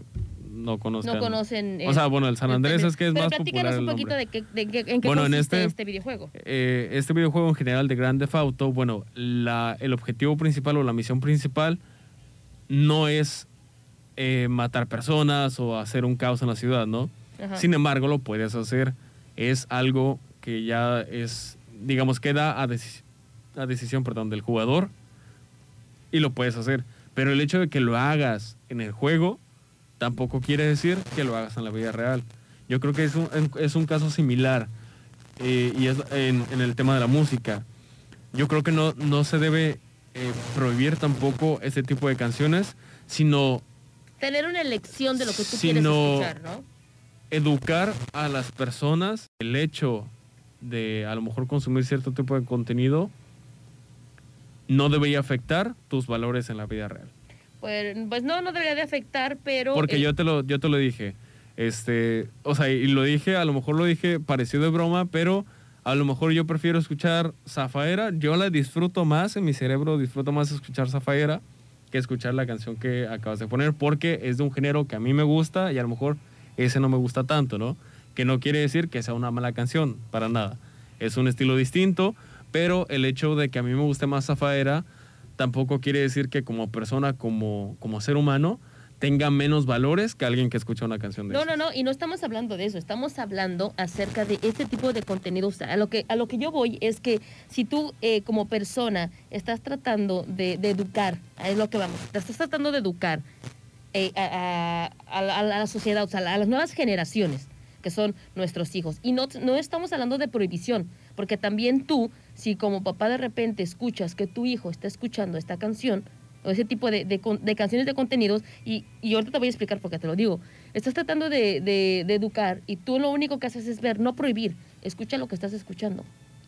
no conozcan. No conocen. O sea, bueno, el San Andrés es que es Pero más popular un poquito de, en qué Bueno, en este- este videojuego. Eh, este videojuego en general de Grand Theft Auto, bueno, la, el objetivo principal o la misión principal no es eh, matar personas o hacer un caos en la ciudad, ¿no? Ajá. Sin embargo, lo puedes hacer. Es algo que ya es, digamos, queda a, deci- a decisión perdón, del jugador y lo puedes hacer. Pero el hecho de que lo hagas en el juego tampoco quiere decir que lo hagas en la vida real. Yo creo que es un, es un caso similar eh, y es en, en el tema de la música. Yo creo que no, no se debe eh, prohibir tampoco este tipo de canciones, sino Tener una elección de lo que tú quieres escuchar, ¿no? educar a las personas el hecho de a lo mejor consumir cierto tipo de contenido no debería afectar tus valores en la vida real. Pues, pues no, no debería de afectar, pero... Porque eh, yo te lo yo te lo dije. Este, o sea, y lo dije, a lo mejor lo dije parecido de broma, pero a lo mejor yo prefiero escuchar Zafaera, yo la disfruto más en mi cerebro, disfruto más escuchar Zafaera que escuchar la canción que acabas de poner porque es de un género que a mí me gusta y a lo mejor ese no me gusta tanto, ¿no? Que no quiere decir que sea una mala canción, para nada. Es un estilo distinto, pero el hecho de que a mí me guste más Zafaera tampoco quiere decir que como persona, como, como ser humano, tenga menos valores que alguien que escucha una canción de No, esas. no, no, y no estamos hablando de eso, estamos hablando acerca de este tipo de contenido. O sea, a lo que, a lo que yo voy es que si tú eh, como persona estás tratando de, de educar, es lo que vamos, te estás tratando de educar eh, a, a- a la, a la sociedad, o sea, a las nuevas generaciones, que son nuestros hijos. Y no, no estamos hablando de prohibición, porque también tú, si como papá de repente escuchas que tu hijo está escuchando esta canción, o ese tipo de, de canciones de contenidos, y, y ahorita te voy a explicar por qué te lo digo. Estás tratando de, de- educar y tú lo único que haces es ver, no prohibir. Escucha lo que estás escuchando.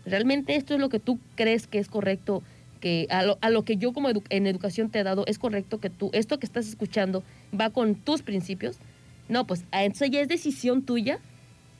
¿Realmente esto es lo que tú crees que es correcto? Que a lo, a lo que yo como en educación te he dado, ¿es correcto que tú, esto que estás escuchando va con tus principios? No, pues a- eso ya es decisión tuya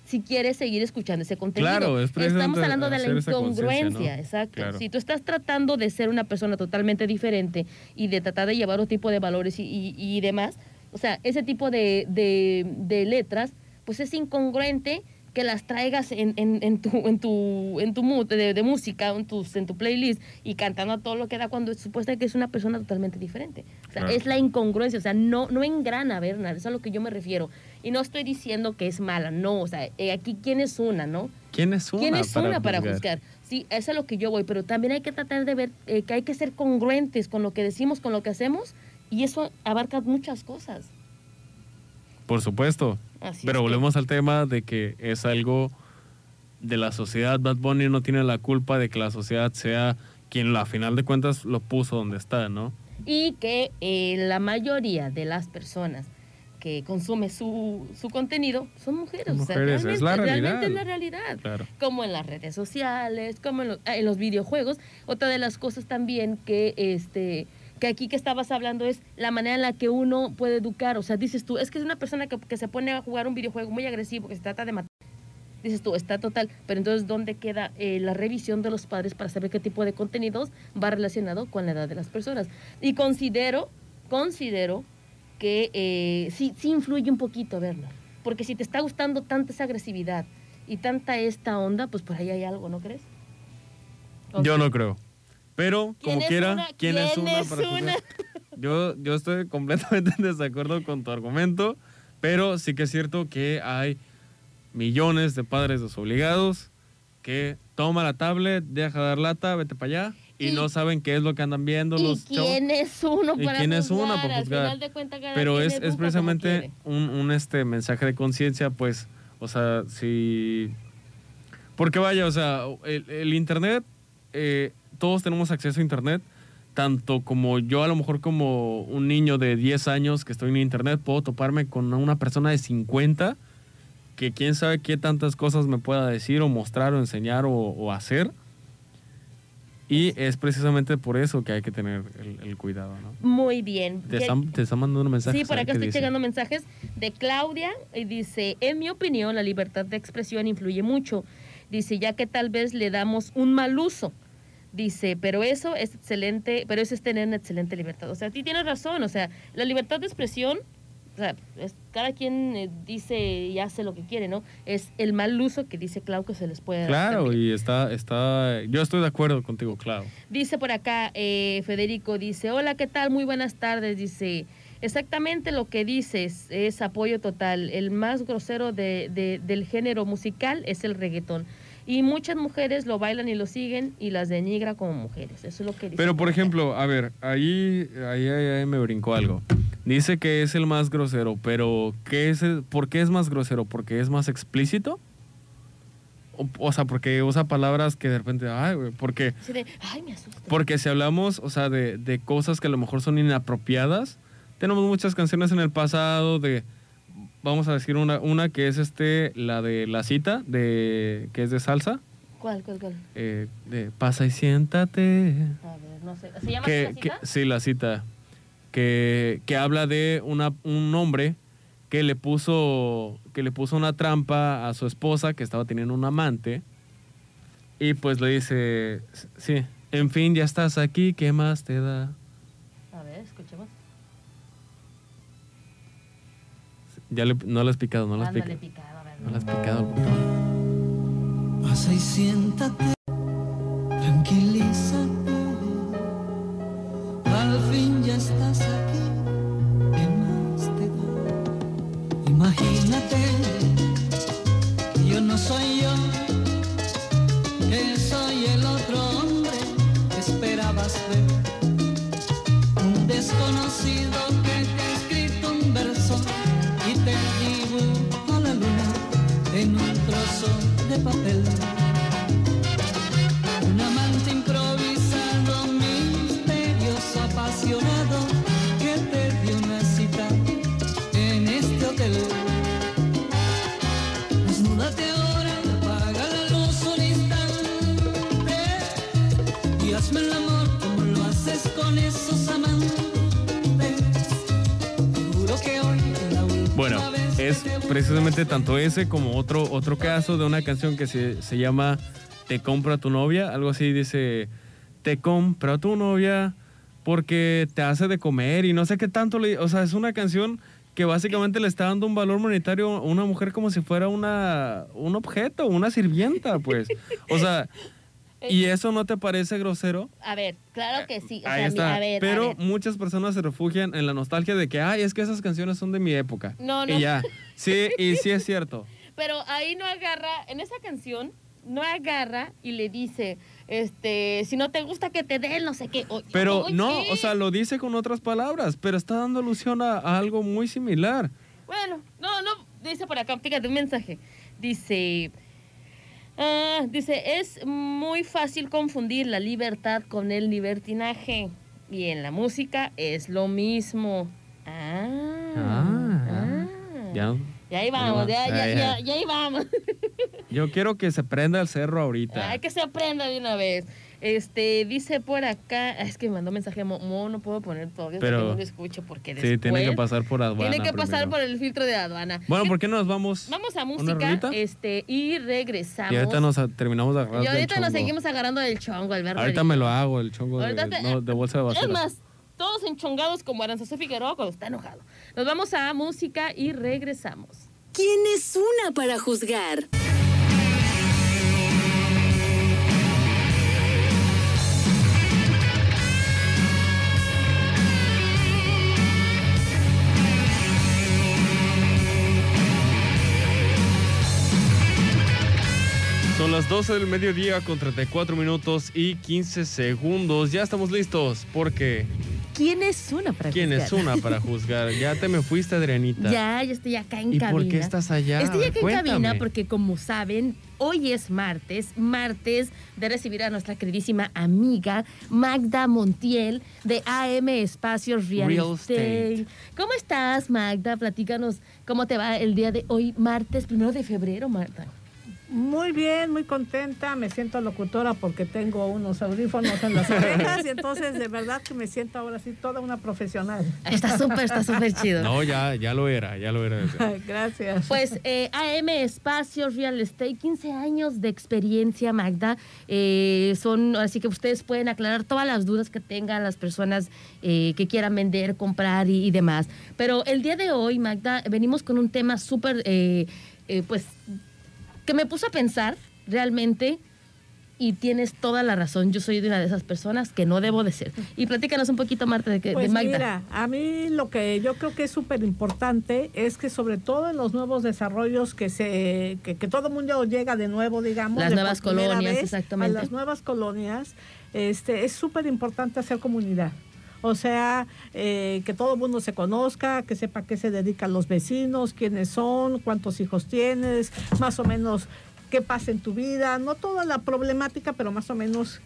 si quieres seguir escuchando ese contenido. Claro, es Estamos hablando de la incongruencia, ¿no? exacto. Claro. Si tú estás tratando de ser una persona totalmente diferente y de tratar de llevar otro tipo de valores y, y- y demás, o sea, ese tipo de, de- de letras, pues es incongruente que las traigas en, en- en tu en tu en tu mood de, de música en tu en tu playlist y cantando a todo lo que da cuando es supuesta que es una persona totalmente diferente o sea es la incongruencia o sea no no engrana Bernard eso es a lo que yo me refiero y no estoy diciendo que es mala no o sea eh, aquí quién es una no ¿Quién es una? ¿Quién es para una para juzgar? Sí, eso es a lo que yo voy, pero también hay que tratar de ver eh, que hay que ser congruentes con lo que decimos, con lo que hacemos, y eso abarca muchas cosas. Por supuesto. Así Pero que- volvemos al tema de que es algo de la sociedad. Bad Bunny no tiene la culpa de que la sociedad sea quien a final de cuentas lo puso donde está, ¿no? Y que eh, la mayoría de las personas que consume su, su contenido son mujeres. Son O sea, mujeres, es la realidad. realmente es la realidad. Claro. Como en las redes sociales, como en, lo- en los videojuegos. Otra de las cosas también que este que aquí que estabas hablando es la manera en la que uno puede educar. O sea, dices tú, es que es una persona que, que se pone a jugar un videojuego muy agresivo, que se trata de matar. Dices tú, está total. Pero entonces, ¿dónde queda eh, la revisión de los padres para saber qué tipo de contenidos va relacionado con la edad de las personas? Y considero, considero que eh, sí, sí influye un poquito verlo. Porque si te está gustando tanta esa agresividad y tanta esta onda, pues por ahí hay algo, ¿no crees? Yo no creo. Pero, ¿Quién como es quiera, una? ¿quién, es ¿Quién una es para una? Yo, yo estoy completamente en desacuerdo con tu argumento, pero sí que es cierto que hay millones de padres desobligados que toma la tablet, deja de dar lata, vete para allá y, Y- no saben qué es lo que andan viendo ¿Y los chavos. quién es uno ¿Y para quién es juzgar? para de cuentas, cada Pero es, es precisamente un, un, este mensaje de conciencia, pues, o sea, si... Porque vaya, o sea, el, el Internet, eh, todos tenemos acceso a Internet, tanto como yo a lo mejor como un niño de 10 años que estoy en Internet, puedo toparme con una persona de 50 que quién sabe qué tantas cosas me pueda decir o mostrar o enseñar o, o hacer. Y es precisamente por eso que hay que tener el, el cuidado, ¿no? Muy bien. Te Ya- están, te están mandando un mensaje. Sí, por acá estoy llegando mensajes de Claudia y dice, en mi opinión, la libertad de expresión influye mucho. Dice, ya que tal vez le damos un mal uso. Dice, pero eso es excelente, pero eso es tener una excelente libertad. O sea, ti tienes razón, o sea, la libertad de expresión, o sea, es- cada quien eh, dice y hace lo que quiere, ¿no? Es el mal uso que dice Clau que se les puede dar Claro, y está, está, yo estoy de acuerdo contigo, claro. Dice por acá, eh, Federico, dice, hola, ¿qué tal? Muy buenas tardes. Dice, exactamente lo que dices es apoyo total. El más grosero de, de- del género musical es el reggaetón. Y muchas mujeres lo bailan y lo siguen y las denigra como mujeres. Eso es lo que dice. Pero, por ejemplo, a ver, ahí, ahí, ahí, ahí me brincó algo. Dice que es el más grosero, pero ¿qué es el- ¿por qué es más grosero? ¿Porque es más explícito? O, o sea, porque usa palabras que de repente, ay, güey, porque, Así de, ay, me asusta. porque si hablamos, o sea, de, de cosas que a lo mejor son inapropiadas, tenemos muchas canciones en el pasado de, vamos a decir una, una que es este, la de la cita, de, que es de salsa, ¿Cuál, cuál, cuál? eh, de pasa y siéntate. A ver, no sé. ¿Se llama que, así la que- cita? sí, la cita. Que, que habla de una, un hombre que le puso que le puso una trampa a su esposa que estaba teniendo un amante y pues le dice sí en fin ya estás aquí qué más te da ya le- no lo has picado no lo has picado picado, a ver. no lo has picado el botón. Pasa y siéntate, tranquilízate. Al fin ya estás aquí, ¿qué más te da? Imagínate de papel. Es te precisamente tanto ese como otro otro caso de una canción que se, se llama te compro a tu novia algo así dice te compro a tu novia porque te hace de comer y no sé qué tanto le o sea es una canción que básicamente le está dando un valor monetario a una mujer como si fuera una un objeto una sirvienta pues. O sea y eso no te parece grosero A ver, claro que sí. O ahí sea, mi- está a ver, a pero ver. muchas personas se refugian en la nostalgia de que ay es que esas canciones son de mi época No, no. y ya sí y sí es cierto Pero ahí no agarra, en esa canción, no agarra y le dice, este, si no te gusta que te dé, no sé qué. O- Pero no, o sea, lo dice con otras palabras, pero está dando alusión a, a algo muy similar. Bueno, no, no, dice por acá, fíjate un mensaje. Dice, ah, dice, es muy fácil confundir la libertad con el libertinaje. Y en la música es lo mismo. Ah, Ah. ah. Ya. Ya ahí vamos, ya, ya, Ya, ya, ahí vamos. Yo quiero que se prenda el cerro ahorita. Ay, que se aprenda de una vez. Este, dice por acá, ah, es que me mandó mensaje, Mo, Mo, no puedo poner todo, es Pero- que no lo escucho porque sí, tiene que pasar por aduana. tiene que pasar por el filtro de aduana. Bueno, ¿por qué no nos vamos? Vamos a ¿Una música, este, y regresamos. Y ahorita nos a- terminamos de agarrar Y del ahorita nos seguimos agarrando del chongo, Alberto. Ahorita me lo hago, el chongo de, te- no, de bolsa de basura. Es más, todos enchongados como Aranzazu Figueroa cuando está enojado. Nos vamos a música y regresamos. ¿Quién es una para juzgar? Las 12 del mediodía con 34 minutos y 15 segundos. Ya estamos listos porque ¿Quién es una para ¿quién es juzgar? una para juzgar? Ya te me fuiste, Adrianita. Ya, ya estoy acá en ¿Y cabina. por qué estás allá? Estoy acá en cabina porque, como saben, hoy es martes, martes de recibir a nuestra queridísima amiga Magda Montiel de AM Espacios Real, Real Estate. Estate. ¿Cómo estás, Magda? Platícanos cómo te va el día de hoy, martes, primero de febrero, Marta. Muy bien, muy contenta. Me siento locutora porque tengo unos audífonos en las orejas y entonces de verdad que me siento ahora sí toda una profesional. Está súper, está súper chido. No, ya, ya lo era, ya lo era. Gracias. Pues eh, AM Espacios Real Estate, 15 años de experiencia, Magda. Eh, son, así que ustedes pueden aclarar todas las dudas que tengan las personas eh, que quieran vender, comprar y, y demás. Pero el día de hoy, Magda, venimos con un tema súper, eh, eh, pues, que me puso a pensar realmente. Y tienes toda la razón. Yo soy de una de esas personas que no debo de ser. Y platícanos un poquito, Marta, de, que- de Pues Magda. mira, a mí lo que yo creo que es súper importante es que sobre todo en los nuevos desarrollos que se que, que todo el mundo llega de nuevo, digamos, Las de nuevas colonias, vez exactamente. A las nuevas colonias, este, es súper importante hacer comunidad. O sea, eh, que todo el mundo se conozca, que sepa qué se dedican los vecinos, quiénes son, cuántos hijos tienes, más o menos qué pasa en tu vida, no toda la problemática, pero más o menos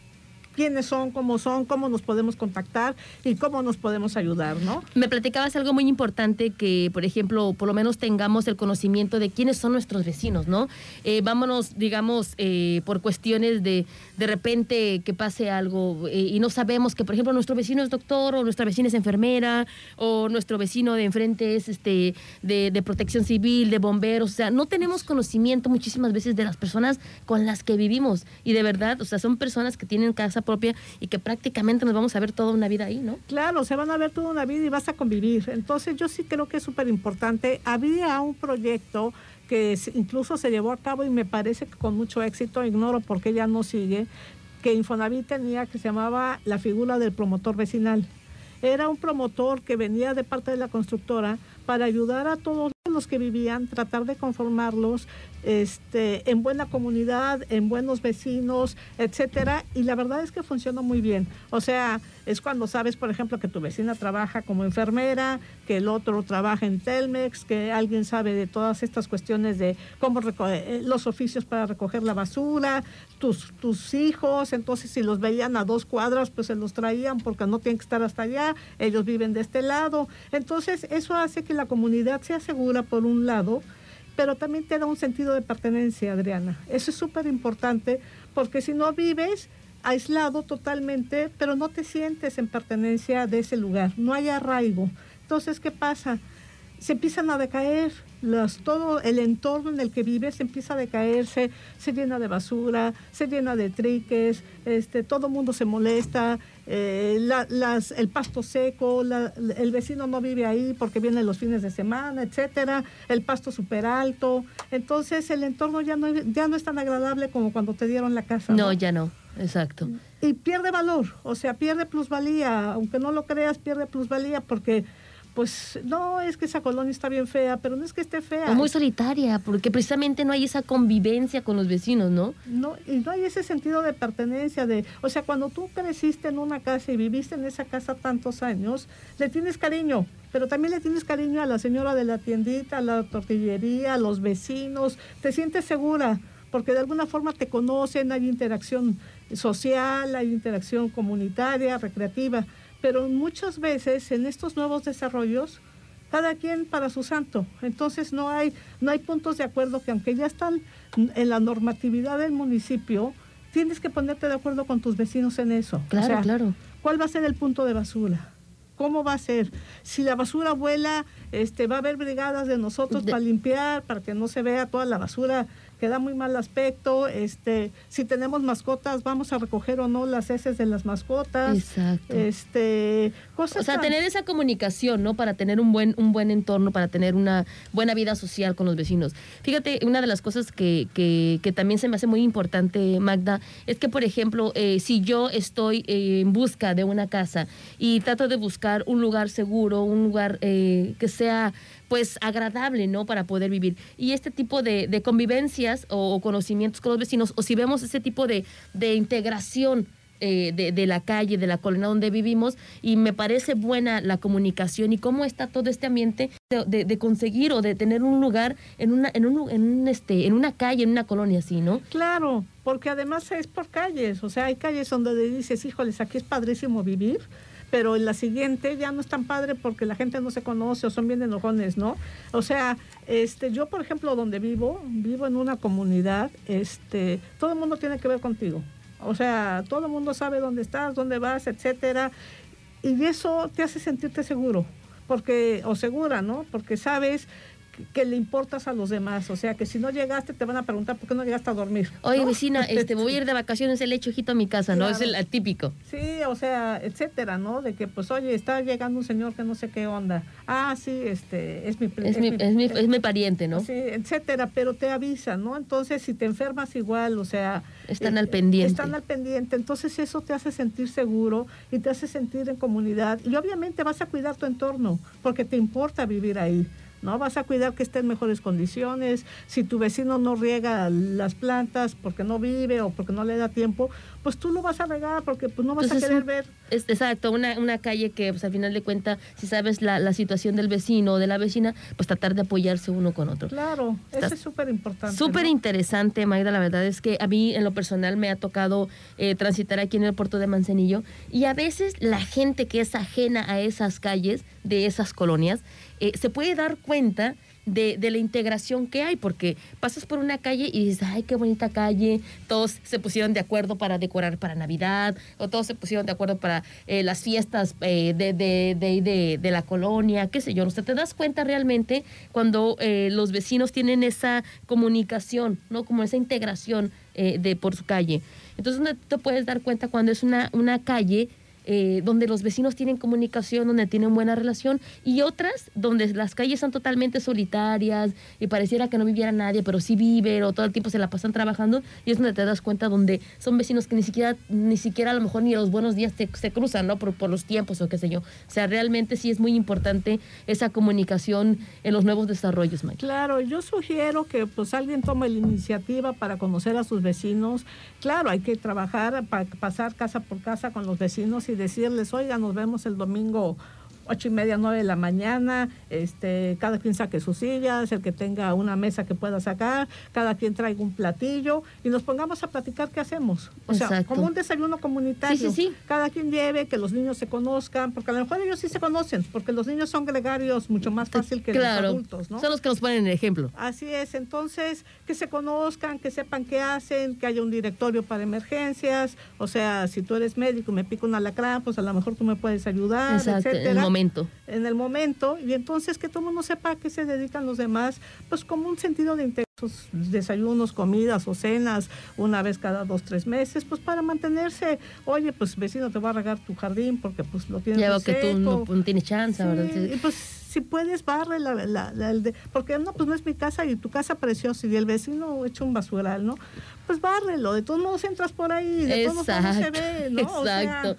quiénes son, cómo son, cómo nos podemos contactar y cómo nos podemos ayudar, ¿no? Me platicabas algo muy importante que, por ejemplo, por lo menos tengamos el conocimiento de quiénes son nuestros vecinos, ¿no? Eh, vámonos, digamos, eh, por cuestiones de de repente que pase algo eh, y no sabemos que, por ejemplo, nuestro vecino es doctor o nuestra vecina es enfermera o nuestro vecino de enfrente es este de, de protección civil, de bomberos, o sea, no tenemos conocimiento muchísimas veces de las personas con las que vivimos y de verdad, o sea, son personas que tienen casa y que prácticamente nos vamos a ver toda una vida ahí, ¿no? Claro, se van a ver toda una vida y vas a convivir. Entonces yo sí creo que es súper importante. Había un proyecto que incluso se llevó a cabo y me parece que con mucho éxito, ignoro por qué ya no sigue, que Infonavit tenía que se llamaba la figura del promotor vecinal. Era un promotor que venía de parte de la constructora para ayudar a todos los que vivían, tratar de conformarlos este, en buena comunidad, en buenos vecinos, etcétera. Y la verdad es que funcionó muy bien. O sea, es cuando sabes, por ejemplo, que tu vecina trabaja como enfermera, que el otro trabaja en Telmex, que alguien sabe de todas estas cuestiones de cómo recoger los oficios para recoger la basura, tus, tus hijos, entonces si los veían a dos cuadras, pues se los traían porque no tienen que estar hasta allá, ellos viven de este lado. Entonces eso hace que la comunidad sea segura por un lado, pero también te da un sentido de pertenencia, Adriana. Eso es súper importante porque si no vives aislado totalmente, pero no te sientes en pertenencia de ese lugar, no hay arraigo. Entonces, ¿qué pasa? Se empiezan a decaer, los, todo el entorno en el que vives empieza a decaerse, se llena de basura, se llena de triques, este, todo el mundo se molesta, eh, la- las, el pasto seco, la- el vecino no vive ahí porque viene los fines de semana, etcétera, el pasto súper alto, entonces el entorno ya no, ya no es tan agradable como cuando te dieron la casa. No, ya no, exacto. y pierde valor, o sea, pierde plusvalía, aunque no lo creas, pierde plusvalía porque, pues, no, es que esa colonia está bien fea, pero no es que esté fea. O muy solitaria, porque precisamente no hay esa convivencia con los vecinos, ¿no? No, y no hay ese sentido de pertenencia, de, o sea, cuando tú creciste en una casa y viviste en esa casa tantos años, le tienes cariño, pero también le tienes cariño a la señora de la tiendita, a la tortillería, a los vecinos, te sientes segura, porque de alguna forma te conocen, hay interacción social, hay interacción comunitaria, recreativa, pero muchas veces en estos nuevos desarrollos cada quien para su santo. Entonces no hay, no hay puntos de acuerdo que aunque ya están en la normatividad del municipio, tienes que ponerte de acuerdo con tus vecinos en eso. O Claro, sea, claro. ¿Cuál va a ser el punto de basura? ¿Cómo va a ser? Si la basura vuela, este, va a haber brigadas de nosotros De- para limpiar, para que no se vea toda la basura que da muy mal aspecto. Este, si tenemos mascotas, vamos a recoger o no las heces de las mascotas. Exacto. Este, cosas O sea, tan- tener esa comunicación, ¿no? Para tener un buen, un buen entorno, para tener una buena vida social con los vecinos. Fíjate, una de las cosas que, que, que también se me hace muy importante, Magda, es que, por ejemplo, eh, si yo estoy eh, en busca de una casa y trato de buscar un lugar seguro, un lugar eh, que sea pues agradable, ¿no? Para poder vivir. Y este tipo de, convivencias o, conocimientos con los vecinos, o si vemos ese tipo de, integración eh, de, la calle, de la colonia donde vivimos, y me parece buena la comunicación y cómo está todo este ambiente de, conseguir o de tener un lugar en una, en este, en una calle, en una colonia así, ¿no? Claro, porque además es por calles, o sea, hay calles donde dices, híjoles, aquí es padrísimo vivir, pero en la siguiente ya no es tan padre porque la gente no se conoce o son bien enojones, ¿no? O sea, este, yo por ejemplo donde vivo, vivo en una comunidad, este, todo el mundo tiene que ver contigo. O sea, todo el mundo sabe dónde estás, dónde vas, etcétera, y eso te hace sentirte seguro, porque o segura, ¿no? Porque sabes que- le importas a los demás, o sea, que si no llegaste te van a preguntar por qué no llegaste a dormir. Oye, vecina, este, voy a ir de vacaciones, el hecho ojito a mi casa, ¿no? Es Claro. el atípico. Sí, o sea, etcétera, ¿no? De que, pues, oye, está llegando un señor que no sé qué onda. Ah, sí, este, es mi... Es mi, es mi, es mi pariente, ¿no? Sí, etcétera, pero te avisan, ¿no? Entonces, si te enfermas igual, o sea... eh, Están al pendiente. Están al pendiente, entonces eso te hace sentir seguro y te hace sentir en comunidad. Y obviamente vas a cuidar tu entorno, porque te importa vivir ahí. ¿No? Vas a cuidar que esté en mejores condiciones. Si tu vecino no riega las plantas porque no vive o porque no le da tiempo, pues tú lo vas a regar porque pues no vas Entonces, a querer ver. Es, exacto, una, una calle que pues al final de cuentas, si sabes la, la situación del vecino o de la vecina, pues tratar de apoyarse uno con otro. Claro, eso es súper importante. Súper ¿no? interesante, Magda. La verdad es que a mí, en lo personal, me ha tocado eh, transitar aquí en el puerto de Manzanillo. Y a veces la gente que es ajena a esas calles, de esas colonias, eh, se puede dar cuenta de, de la integración que hay, porque pasas por una calle y dices, ay, qué bonita calle, todos se pusieron de acuerdo para decorar para Navidad, o todos se pusieron de acuerdo para eh, las fiestas eh, de, de, de, la colonia, qué sé yo. O sea, te das cuenta realmente cuando eh, los vecinos tienen esa comunicación, ¿no? Como esa integración de por su calle. Entonces, donde te puedes dar cuenta cuando es una, una calle eh, donde los vecinos tienen comunicación, donde tienen buena relación, y otras donde las calles son totalmente solitarias y pareciera que no viviera nadie, pero sí viven o todo el tiempo se la pasan trabajando, y es donde te das cuenta donde son vecinos que ni siquiera, ni siquiera a lo mejor ni los buenos días se cruzan, ¿no? Por, por los tiempos o qué sé yo. O sea, realmente sí es muy importante esa comunicación en los nuevos desarrollos, Mike. Claro, yo sugiero que pues alguien tome la iniciativa para conocer a sus vecinos. Claro, hay que trabajar, para pasar casa por casa con los vecinos y decirles, oiga, nos vemos el domingo ocho y media, nueve de la mañana, este, cada quien saque sus sillas, el que tenga una mesa que pueda sacar, cada quien traiga un platillo y nos pongamos a platicar qué hacemos. O sea, como un desayuno comunitario. Sí, sí, sí. Cada quien lleve, que los niños se conozcan, porque a lo mejor ellos sí se conocen, porque los niños son gregarios mucho más fácil que claro, los adultos, ¿no? son los que nos ponen el ejemplo. Así es, entonces que se conozcan, que sepan qué hacen, que haya un directorio para emergencias, o sea, si tú eres médico y me pica un alacrán, pues a lo mejor tú me puedes ayudar, Exacto, en el etcétera. Momento. En el momento, y entonces que todo el mundo sepa a qué se dedican los demás, pues como un sentido de interés, desayunos, comidas o cenas una vez cada dos, tres meses, pues para mantenerse, oye, pues vecino te va a regar tu jardín porque pues lo tienes Ya veo muy que tú no, no tienes chance, ¿verdad? Y pues si puedes barre la, la- la- el de- porque no, pues no es mi casa y tu casa preciosa y el vecino echa un basural, ¿no? Pues bárrelo, de todos modos entras por ahí, de todos modos no se ve, ¿no? O sea, Exacto.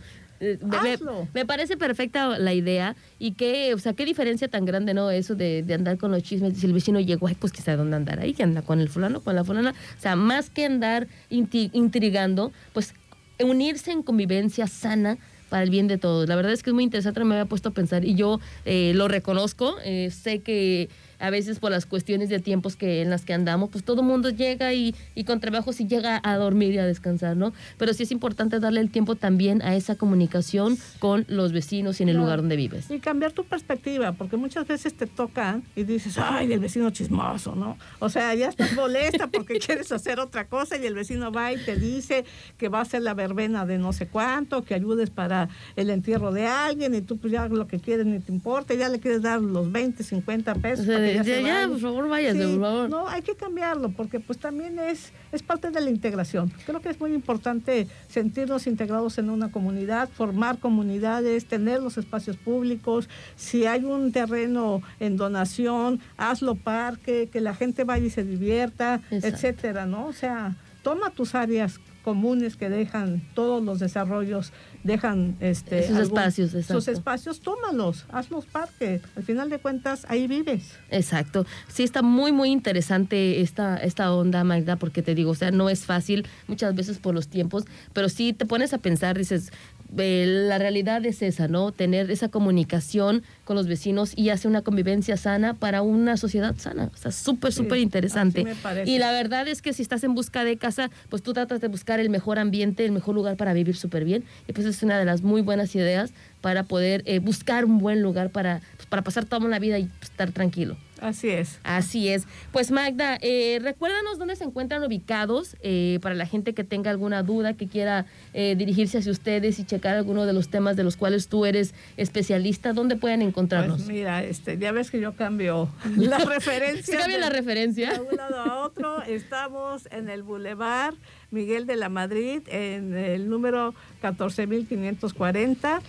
Me- parece perfecta la idea y qué, o sea, qué diferencia tan grande, ¿no? Eso de, de andar con los chismes. Si el vecino llegó, ay, pues que sabe dónde andar ahí, que anda con el fulano, con la fulana. O sea, más que andar intrigando, pues unirse en convivencia sana para el bien de todos. La verdad es que es muy interesante, me había puesto a pensar y yo eh, lo reconozco, eh, sé que a veces por las cuestiones de tiempos que en las que andamos, pues todo mundo llega y, y con trabajo sí llega a dormir y a descansar, ¿no? Pero sí es importante darle el tiempo también a esa comunicación con los vecinos y en el lugar donde vives. Y cambiar tu perspectiva, porque muchas veces te tocan y dices, ay, el vecino chismoso, ¿no? O sea, ya estás molesta porque quieres hacer otra cosa y el vecino va y te dice que va a hacer la verbena de no sé cuánto, que ayudes para el entierro de alguien y tú pues ya lo que quieres ni te importa, ya le quieres dar los 20, 50 pesos. O sea, ya, ya, por favor, váyase, Sí, por favor. No, hay que cambiarlo porque pues también es, es parte de la integración. Creo que es muy importante sentirnos integrados en una comunidad, formar comunidades, tener los espacios públicos. Si hay un terreno en donación, hazlo parque, que la gente vaya y se divierta, Exacto. etcétera, ¿no? O sea, toma tus áreas comunes que dejan todos los desarrollos, dejan este Esos espacios, sus exacto. espacios, tómalos, hazlos parque. Al final de cuentas, ahí vives. Exacto. Sí, está muy, muy interesante esta, esta onda, Magda, porque te digo, o sea, no es fácil muchas veces por los tiempos, pero sí te pones a pensar, dices, eh, la realidad es esa, ¿no? Tener esa comunicación con los vecinos y hacer una convivencia sana para una sociedad sana. O sea, súper, Sí, súper interesante. Y la verdad es que si estás en busca de casa, pues tú tratas de buscar el mejor ambiente, el mejor lugar para vivir súper bien. Y pues es una de las muy buenas ideas para poder eh, buscar un buen lugar para, pues, para pasar toda la vida y pues, estar tranquilo. Así es. Así es. Pues Magda, eh, recuérdanos dónde se encuentran ubicados eh, para la gente que tenga alguna duda, que quiera eh, dirigirse hacia ustedes y checar alguno de los temas de los cuales tú eres especialista, ¿dónde pueden encontrarnos? Pues mira, este, ya ves que yo cambio la referencia. ¿Se cambia la referencia? De un lado a otro, estamos en el Boulevard Miguel de la Madrid, en el número 14540.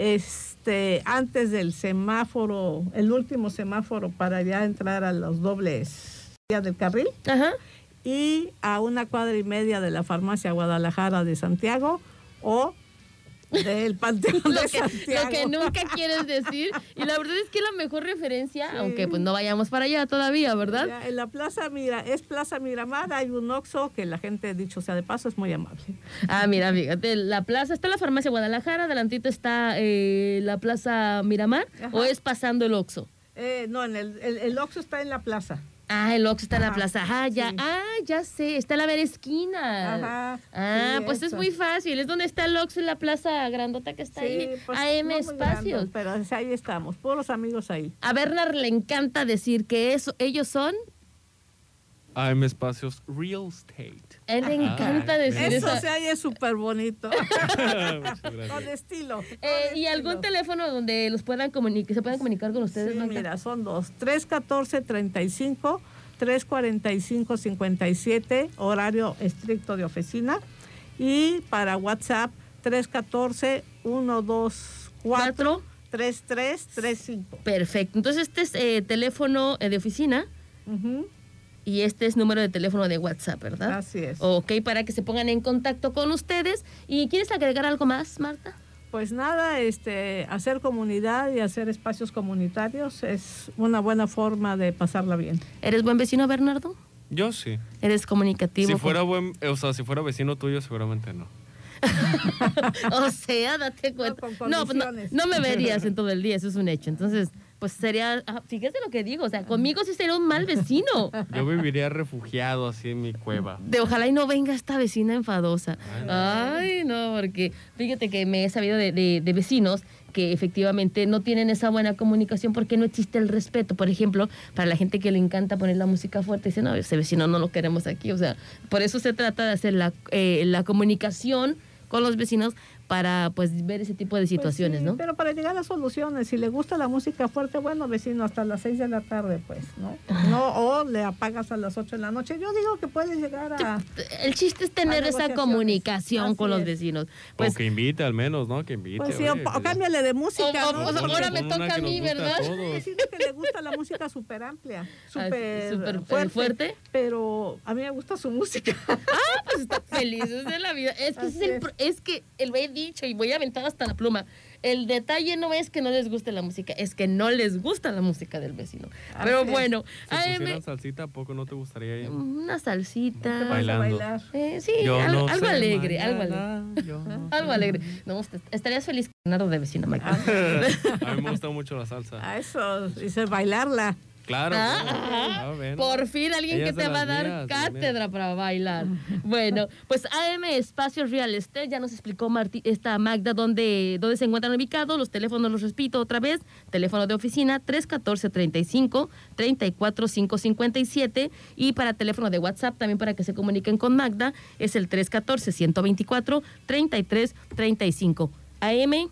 Este, antes del semáforo, el último semáforo para ya entrar a los dobles del carril Ajá. y a una cuadra y media de la farmacia Guadalajara de Santiago o del Panteón Lo de que, Santiago. lo que nunca quieres decir. Y la verdad es que la mejor referencia, Sí. aunque pues no vayamos para allá todavía, ¿verdad? Ya, en la plaza, mira, es Plaza Miramar, hay un Oxxo que la gente, dicho sea de paso, es muy amable. Ah, mira, fíjate, la plaza, está la farmacia Guadalajara, adelantito está eh, la plaza Miramar, Ajá. o es pasando el Oxxo. Eh, no, en el, el, el Oxxo está en la plaza. Ah, el Oxxo está en la plaza. Ah, ya, sí. ah, ya sé, está en la vera esquina. Ajá, Ah, sí, pues es muy fácil. Es donde está el Oxxo en la plaza grandota que está ahí. pues, AM no Espacios. grande, pero ahí estamos, puros amigos ahí. A Bernard le encanta decir que eso, ellos son. AM Espacios Real Estate. A él le encanta decir Eso eso. se oye súper bonito, con estilo. Eh, ¿Y algún teléfono donde los puedan comunicar, se puedan comunicar con ustedes, Sí, Magda? mira, son dos. 314-35, 345-57, horario estricto de oficina. Y para WhatsApp, 314-124-3335. Perfecto. Entonces, este es eh, teléfono eh, de oficina Ujú, y este es número de teléfono de WhatsApp, ¿verdad? Así es. Ok, para que se pongan en contacto con ustedes. ¿Y quieres agregar algo más, Marta? Pues nada, este, hacer comunidad y hacer espacios comunitarios es una buena forma de pasarla bien. ¿Eres buen vecino, Bernardo? Yo sí. ¿Eres comunicativo? Si fuera buen, o sea, si fuera vecino tuyo, seguramente no. O sea, date cuenta. con No, pues no, no me verías en todo el día, eso es un hecho. Entonces, pues sería, ah, fíjate lo que digo, o sea, conmigo sí sería un mal vecino. Yo viviría refugiado así en mi cueva. De ojalá y no venga esta vecina enfadosa. Ay, no. Porque fíjate que me he sabido de, de- de vecinos que efectivamente no tienen esa buena comunicación porque no existe el respeto. Por ejemplo, para la gente que le encanta poner la música fuerte, dice, no, ese vecino no lo queremos aquí. O sea, por eso se trata de hacer la, eh, la comunicación con los vecinos para pues ver ese tipo de Pues situaciones, sí, ¿no? Pero para llegar a soluciones, si le gusta la música fuerte, bueno, vecino, hasta las 6 de la tarde, pues, ¿no? no o le apagas a las 8 de la noche. Yo digo que puedes llegar a... El chiste es tener esa comunicación con los es. vecinos. Pues Pues, que invite al menos, ¿no? Que invite. Pues sí, oye, o, o que- cámbiale de música, O- o- ¿no? o ahora me toca a mí, ¿verdad? vecinos que le gusta la música súper amplia, súper súper, fuerte, fuerte. pero a mí me gusta su música. Ah, pues está felices de la vida. Es que, es, el es. es que el he dicho y voy a aventar hasta la pluma. El detalle no es que no les guste la música, es que no les gusta la música del vecino. Pero bueno, Si AM, pusieran salsita, ¿a poco no te gustaría ir? una Te salsita. vas a Bailando. bailar. Eh, sí, Yo algo, no algo sé alegre, algo alegre. yo no Algo alegre. No, est- estarías feliz con de vecino, Mike. A mí me gusta mucho la salsa. A eso, dice bailarla. Claro. Ah, bueno. Por fin alguien que te va a dar mías, cátedra para bailar. Bueno, pues AM Espacio Real Estate ya nos explicó Marti- esta Magda dónde, dónde se encuentran ubicados. Los teléfonos los repito otra vez. Teléfono de oficina 314-35 34557 y para teléfono de WhatsApp también para que se comuniquen con Magda es el 314-124 3335. AM,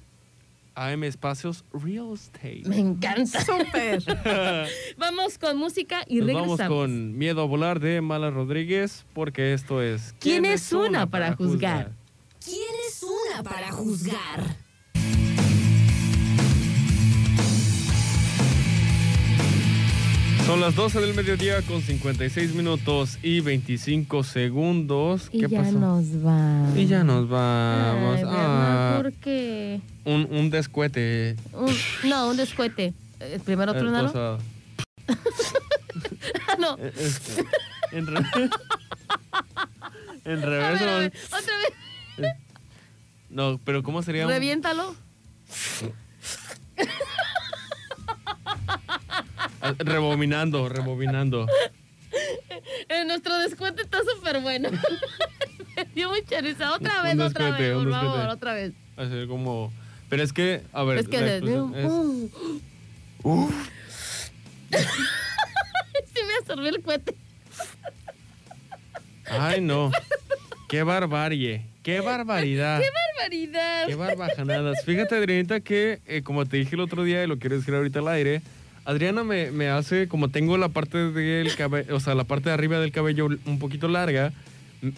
AM Espacios Real Estate. me encanta. Súper. Vamos con música y Nos regresamos. vamos con Miedo a volar de Mala Rodríguez, porque esto es. ¿Quién es una para juzgar? ¿Quién es una para juzgar? Son las 12 del mediodía con 56 minutos y 25 segundos. Y ¿Qué ya pasó? nos va. Y ya nos vamos. Ay, Ah, ¿por qué? un, un descuete. Un- no, un descuete. Primero Eh, trónalo. cosa- Ah, no. eh, este, en, re- en revés. ver, ver, otra vez. No, pero ¿cómo sería? Reviéntalo. Ah, Rebobinando, rebobinando. Eh, nuestro descuento está súper bueno. Me dio mucha risa. Otra vez, otra vez, por favor, otra vez. Así como. Pero es que, a ver, Es que es- Uh. Sí me absorbió el cohete. Ay, no. Qué barbarie. Qué barbaridad. ¡Qué barbaridad! Qué barbajanadas. Fíjate, Adrianita, que eh, como te dije el otro día y lo quiero decir ahorita al aire, Adriana me, me hace, como tengo la parte del cabello, o sea, la parte de arriba del cabello un poquito larga,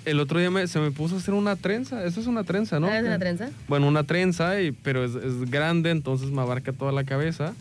el otro día me- se me puso a hacer una trenza. Eso es una trenza, ¿no? ¿Ah, ¿Es una trenza? Bueno, una trenza, y, pero es, es grande, entonces me abarca toda la cabeza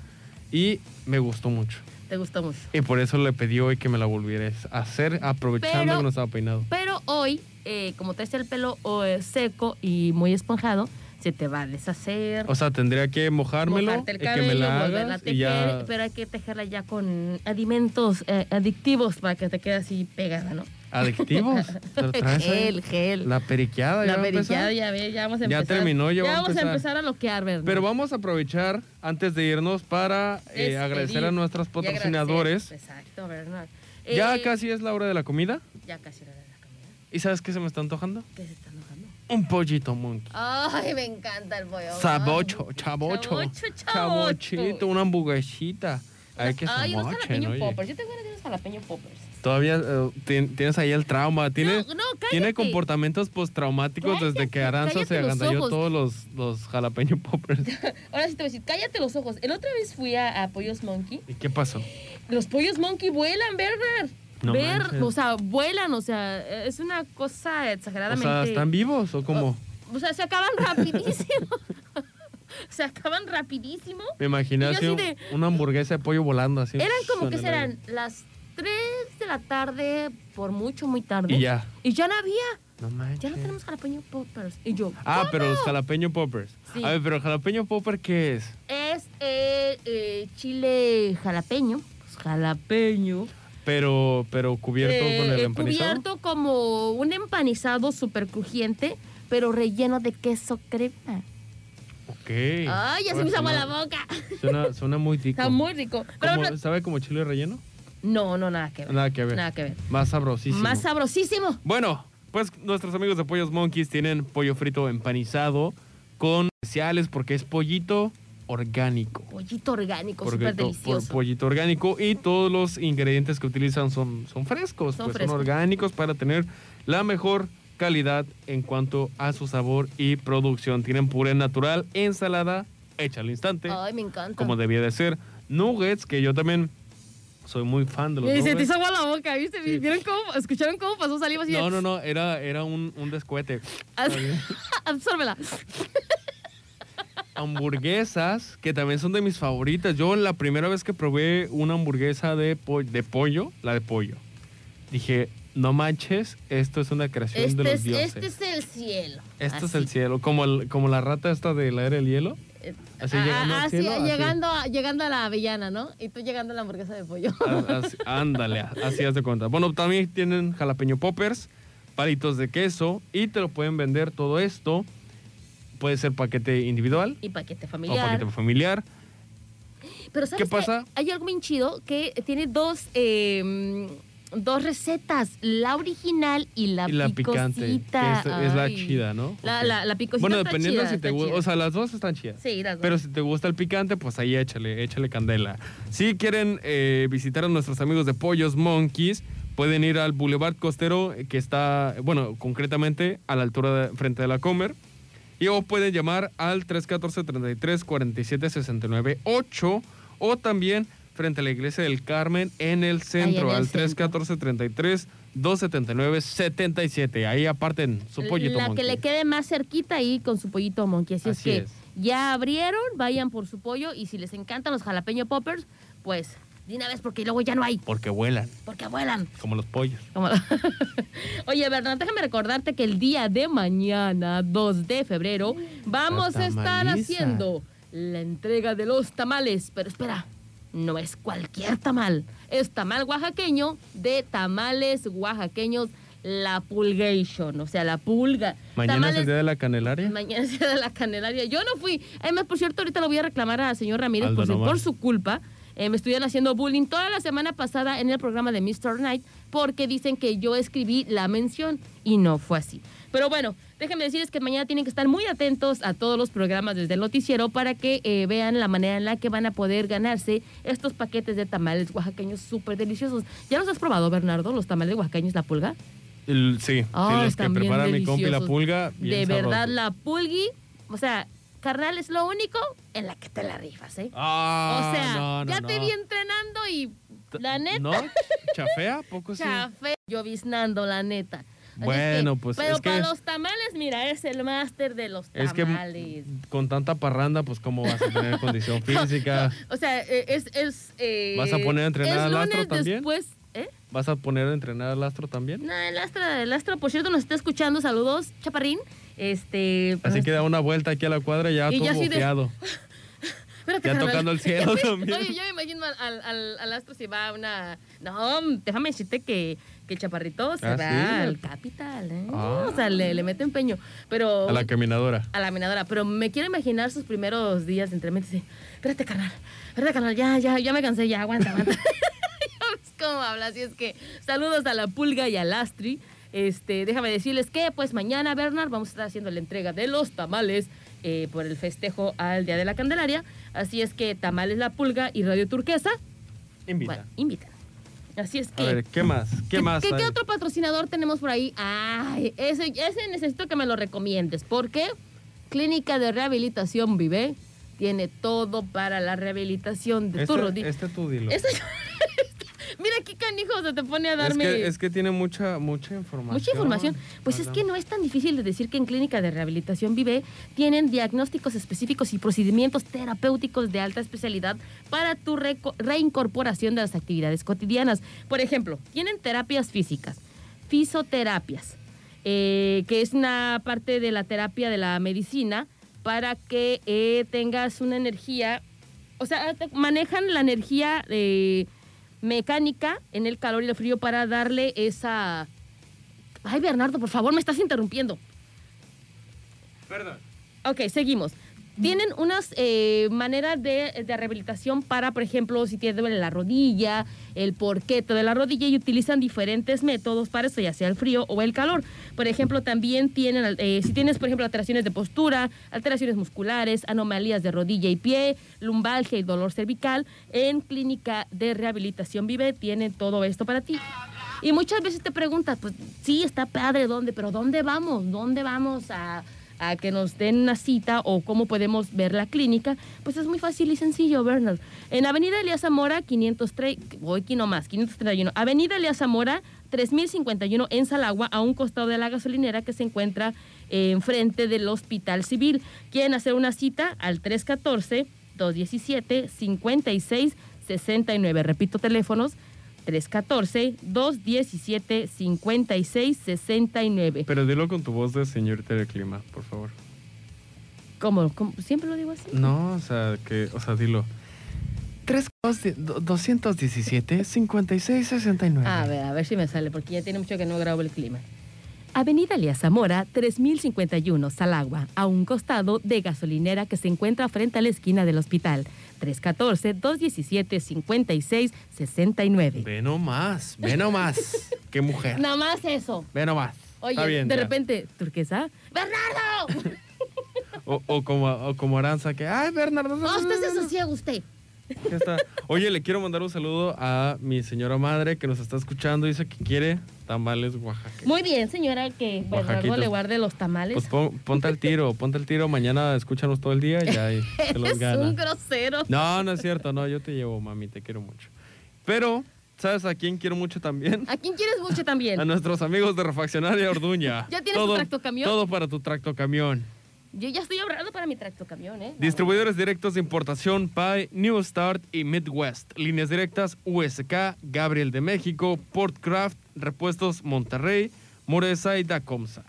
y me gustó mucho. Te gustó mucho. Y por eso le pedí hoy que me la volvieras a hacer, aprovechando Pero- que no estaba peinado. Pero hoy, eh, como traes el pelo eh, seco y muy esponjado, se te va a deshacer. O sea, tendría que mojármelo mojarte el y que me la a hagas tejer, y ya... pero hay que tejerla ya con alimentos eh, adictivos para que te quede así pegada, ¿no? ¿Adictivos? Gel, gel. La periqueada, ya La periqueada, ya ve, ya vamos a Ya empezar. terminó, ya va a vamos empezar. a empezar a loquear, ¿verdad? Pero vamos a aprovechar, antes de irnos, para eh, agradecer a nuestros patrocinadores. Exacto, Bernard. Ya Eh, casi es la hora de la comida. Ya casi era de la comida. ¿Y sabes qué se me está antojando? ¿Qué se está? Un pollito monkey. Ay, me encanta el pollo. Sabocho, chabocho. Chabocho, chabocho. Chabochito, una hamburguesita. Ay, que Ay, unos jalapeño poppers. Yo tengo ganas de unos jalapeño poppers. Todavía eh, tien- tienes ahí el trauma. Tiene, No, no, tiene comportamientos postraumáticos desde que Aranza se agandalló todos los, los jalapeño poppers. Ahora sí te voy a decir, cállate los ojos. El otra vez fui a, a Pollos Monkey. ¿Y qué pasó? Los pollos Monkey vuelan, Bernard. No Ver, manches. o sea, vuelan, o sea, es una cosa O exageradamente. sea, ¿están vivos o cómo? O sea, se acaban rapidísimo. se acaban rapidísimo. Me imaginé así de- una hamburguesa de pollo volando así. Eran como que serán las 3 de la tarde, por mucho, muy tarde. Y ya. Y ya no había. No manches. Ya no tenemos jalapeño poppers. Y yo, Ah, ¿cómo? pero los jalapeño poppers. Sí. A ver, pero jalapeño popper, ¿qué es? Es eh, eh, chile jalapeño. Pues jalapeño. Pero, pero cubierto Eh, con el eh, empanizado. Cubierto como un empanizado súper crujiente, pero relleno de queso crema. Ok. Ay, ya se me agua la boca. Suena, suena muy rico. Está muy rico. Pero ¿Cómo- no, ¿Sabe como chile relleno? no, no, nada que ver. Nada que ver. Nada que ver. Más sabrosísimo. Más sabrosísimo. Bueno, pues nuestros amigos de Pollos Monkeys tienen pollo frito empanizado con especiales porque es pollito orgánico. Pollito orgánico, súper delicioso. por pollito orgánico y todos los ingredientes que utilizan son, son frescos, Son pues frescos. son orgánicos para tener la mejor calidad en cuanto a su sabor y producción. Tienen puré natural, ensalada hecha al instante, Ay, me encanta. como debía de ser, nuggets, que yo también soy muy fan de los Y se te nuggets. hizo agua la boca, ¿viste? Sí. ¿Vieron cómo? ¿Escucharon cómo pasó saliva así? No, no, no, era, era un, un descuete. Absórbela. Hamburguesas que también son de mis favoritas. Yo la primera vez que probé una hamburguesa de, po- de pollo, la de pollo, dije, no manches, esto es una creación de Este los es, dioses. este es el cielo. Esto es el cielo, como, el- como la rata esta de la era del hielo. Eh, Así ah, llegando al así, cielo, así. llegando, a, llegando a la avellana, ¿no? Y tú llegando a la hamburguesa de pollo. A- así- ándale, así haz de cuenta. Bueno, también tienen jalapeño poppers, palitos de queso y te lo pueden vender todo esto. Puede ser paquete individual y paquete o familiar. paquete familiar. Pero ¿sabes ¿Qué pasa? Hay algo bien chido que tiene dos, eh, dos recetas, la original y la, y la picante, que es, es la chida, ¿no? La, la, la picosita Bueno, está dependiendo chida, si te gusta, o sea, las dos están chidas. Sí, las dos. Pero si te gusta el picante, pues ahí échale, échale candela. Si quieren eh, visitar a nuestros amigos de Pollos Monkeys, pueden ir al Boulevard Costero, eh, que está, bueno, concretamente a la altura de, frente de la Comer. Y o pueden llamar al 314-33-47-69-8 o también frente a la iglesia del Carmen en el centro, el al centro. 314-33-279-77. Ahí aparten su pollito La que monkey. le quede más cerquita ahí con su pollito monkey. Así, es Así que es. ya abrieron, vayan por su pollo y si les encantan los jalapeño poppers, pues de una vez porque luego ya no hay, Porque vuelan, porque vuelan. como los pollos. Como- Oye, Bernard, déjame recordarte que el día de mañana, 2 de febrero, vamos a estar haciendo la entrega de los tamales. Pero espera, no es cualquier tamal. Es tamal oaxaqueño de tamales oaxaqueños La Pulgation, o sea, la pulga. Mañana es el día de la canelaria. Mañana es el día de la Candelaria. Yo no fui. Además, por cierto, ahorita lo voy a reclamar al señor Ramírez por su culpa. Eh, me estuvieron haciendo bullying toda la semana pasada en el programa de Mr. Knight porque dicen que yo escribí la mención y no fue así. Pero bueno, déjenme decirles que mañana tienen que estar muy atentos a todos los programas desde el noticiero para que eh, vean la manera en la que van a poder ganarse estos paquetes de tamales oaxaqueños súper deliciosos. ¿Ya los has probado, Bernardo, los tamales oaxaqueños, la pulga? El- sí, sí, Ay, los que prepara mi compi la pulga. De verdad, la pulgui, o sea, carnal, es lo único en la que te la rifas, ¿eh? Ah, o sea, no, no, ya no. te vi entrenando y la neta, ¿No? ¿Chafea? ¿Poco sí? chafe, lloviznando, la neta. Así Bueno, que- pues, Pero es que- para los tamales, mira, es el máster de los Es que tamales. con tanta parranda, pues cómo vas a tener condición física. O sea, eh, es... es eh, ¿Vas a poner a entrenar al astro también? después, ¿eh? ¿Vas a poner a entrenar al astro también? No, el astro, el astro, por cierto, nos está escuchando. Saludos, Chaparrín. Este... Así que da una vuelta aquí a la cuadra ya Y todo. Espérate, Ya carnal. tocando el cielo también. Oye, yo me imagino al, al, astro si va a una... No, déjame decirte que, que el chaparrito se ¿Ah, va sí? al capital, ¿eh? Ah. O sea, le, le mete empeño. Pero... A la caminadora. a la minadora. Pero me quiero imaginar sus primeros días de entrenamiento. Espérate, carnal. Espérate, carnal. Ya, ya, ya me cansé. Ya, aguanta, aguanta. ya ves cómo habla. Así es que saludos a la pulga y al astri. Este, déjame decirles que pues mañana, Bernard, vamos a estar haciendo la entrega de los tamales eh, por el festejo al Día de la Candelaria. Así es que Tamales La Pulga y Radio Turquesa, Invita. bueno, invitan. Así es que... A ver, ¿qué más? ¿Qué, más? ¿Qué, otro patrocinador tenemos por ahí? Ay, ese, ese necesito que me lo recomiendes. porque Clínica de Rehabilitación Vive tiene todo para la rehabilitación de tu Este, rodilla. este tú dilo. Eso- Mira qué canijo se te pone a Es darme que, es que tiene mucha, mucha información. mucha información. Pues es que no es tan difícil de decir que en Clínica de Rehabilitación Vive tienen diagnósticos específicos y procedimientos terapéuticos de alta especialidad para tu reincorporación de las actividades cotidianas. Por ejemplo, tienen terapias físicas, fisoterapias, eh, que es una parte de la terapia de la medicina para que eh, tengas una energía, o sea, manejan la energía eh, mecánica en el calor y el frío para darle esa... Ay, Bernardo, por favor, me estás interrumpiendo. Perdón. Ok, seguimos. Tienen unas eh, maneras de, rehabilitación para, por ejemplo, si te duele la rodilla, el porquete de la rodilla y utilizan diferentes métodos para eso, ya sea el frío o el calor. Por ejemplo, también tienen, eh, si tienes, por ejemplo, alteraciones de postura, alteraciones musculares, anomalías de rodilla y pie, lumbalgia y dolor cervical, en Clínica de Rehabilitación Vive tienen todo esto para ti. Y muchas veces te preguntas, pues sí, está padre, ¿dónde? Pero ¿dónde vamos? ¿Dónde vamos a, a que nos den una cita o cómo podemos ver la clínica? Pues es muy fácil y sencillo, Bernard. En Avenida Elías Zamora, 503, voy aquí nomás, 531. Avenida Elías Zamora, 3051 en Salagua, a un costado de la gasolinera que se encuentra eh, enfrente del Hospital Civil. Quieren hacer una cita al 314 217 56 69. Repito teléfonos 314-217-5669. Pero dilo con tu voz de señorita del clima, por favor. ¿Cómo? ¿Cómo? ¿Siempre lo digo así? No, o sea, que, o sea, dilo. 217 5669. A ver, a ver si me sale, porque ya tiene mucho que no grabo el clima. Avenida Elías Zamora, 3051, Salagua, a un costado de gasolinera que se encuentra frente a la esquina del hospital. 314-217-5669. Ve nomás, ve nomás. Qué mujer. Nada más eso. Ve nomás. Oye, Está bien, de ya. repente, turquesa. ¡Bernardo! O, o como, o como Aranza, que, ay, Bernardo. No, usted se sosiega usted. Ya está. Oye, le quiero mandar un saludo a mi señora madre que nos está escuchando. Dice que quiere tamales Oaxaca. Muy bien, señora, que Bernardo Oaxaquitos. le guarde los tamales. Pues pon- ponte al tiro, ponte al tiro. Mañana escúchanos todo el día y y te los Eres un gana. grosero. No, no es cierto. No, yo te llevo, mami. Te quiero mucho. Pero, ¿sabes a quién quiero mucho también? ¿A quién quieres mucho también? A nuestros amigos de Refaccionaria Orduña. ¿Ya tienes tu todo, tractocamión? Todo para tu tractocamión. Yo ya estoy ahorrando para mi tractocamión, ¿eh? Distribuidores directos de importación PAI, New Start y Midwest. Líneas directas USK, Gabriel de México, Portcraft, Repuestos Monterrey, Moresa y Dacomsa.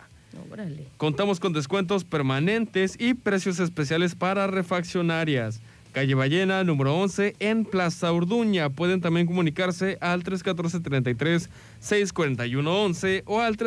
Órale. Contamos con descuentos permanentes y precios especiales para refaccionarias. Calle Ballena, número 11, en Plaza Urduña. Pueden también comunicarse al 314-33-641-11 o al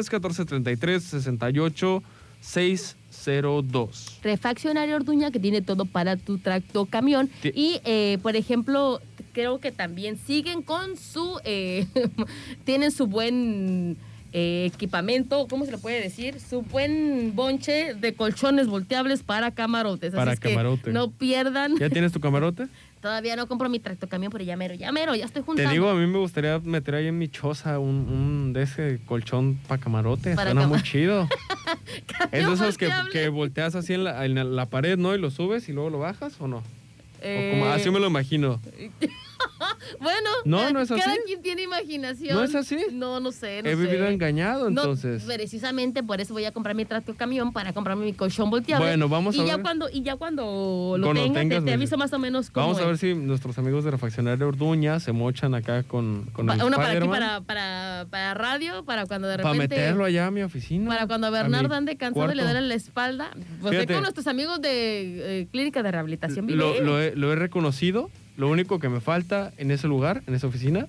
314-33-68-602. Refaccionario Orduña que tiene todo para tu tractocamión. Ti- Y, eh, por ejemplo, creo que también siguen con su... eh, tienen su buen eh, equipamiento, ¿cómo se le puede decir? Su buen bonche de colchones volteables para camarotes. Así Para es que camarote. no pierdan. ¿Ya tienes tu camarote? Todavía no compro mi tractocamión, pero ya mero, ya mero, ya estoy juntando. Te digo, a mí me gustaría meter ahí en mi choza un, un de ese colchón para camarote. Para Suena muy chido. es de esos que, que volteas así en la, en la pared, ¿no? Y lo subes y luego lo bajas, ¿o no? O como- Eh, así me lo imagino. Bueno, No, no es así. cada quien tiene imaginación. ¿No es así? No, no sé, no He sé. vivido engañado, No, entonces. precisamente por eso voy a comprar mi tracto camión para comprarme mi colchón volteable. Bueno, vamos y a ya ver. cuando y ya cuando lo Cuando tenga te- tengas, te, me aviso más o menos cómo Vamos a ver es. si nuestros amigos de Refaccionaria Orduña se mochan acá con, con Pa- el Uno para aquí para, para, para radio, para cuando de para repente meterlo allá a mi oficina. para cuando a Bernardo ande cansado y le duele la espalda, pues Fíjate. con nuestros amigos de eh, Clínica de Rehabilitación. Lo, lo he, lo he reconocido. Lo único que me falta en ese lugar, en esa oficina,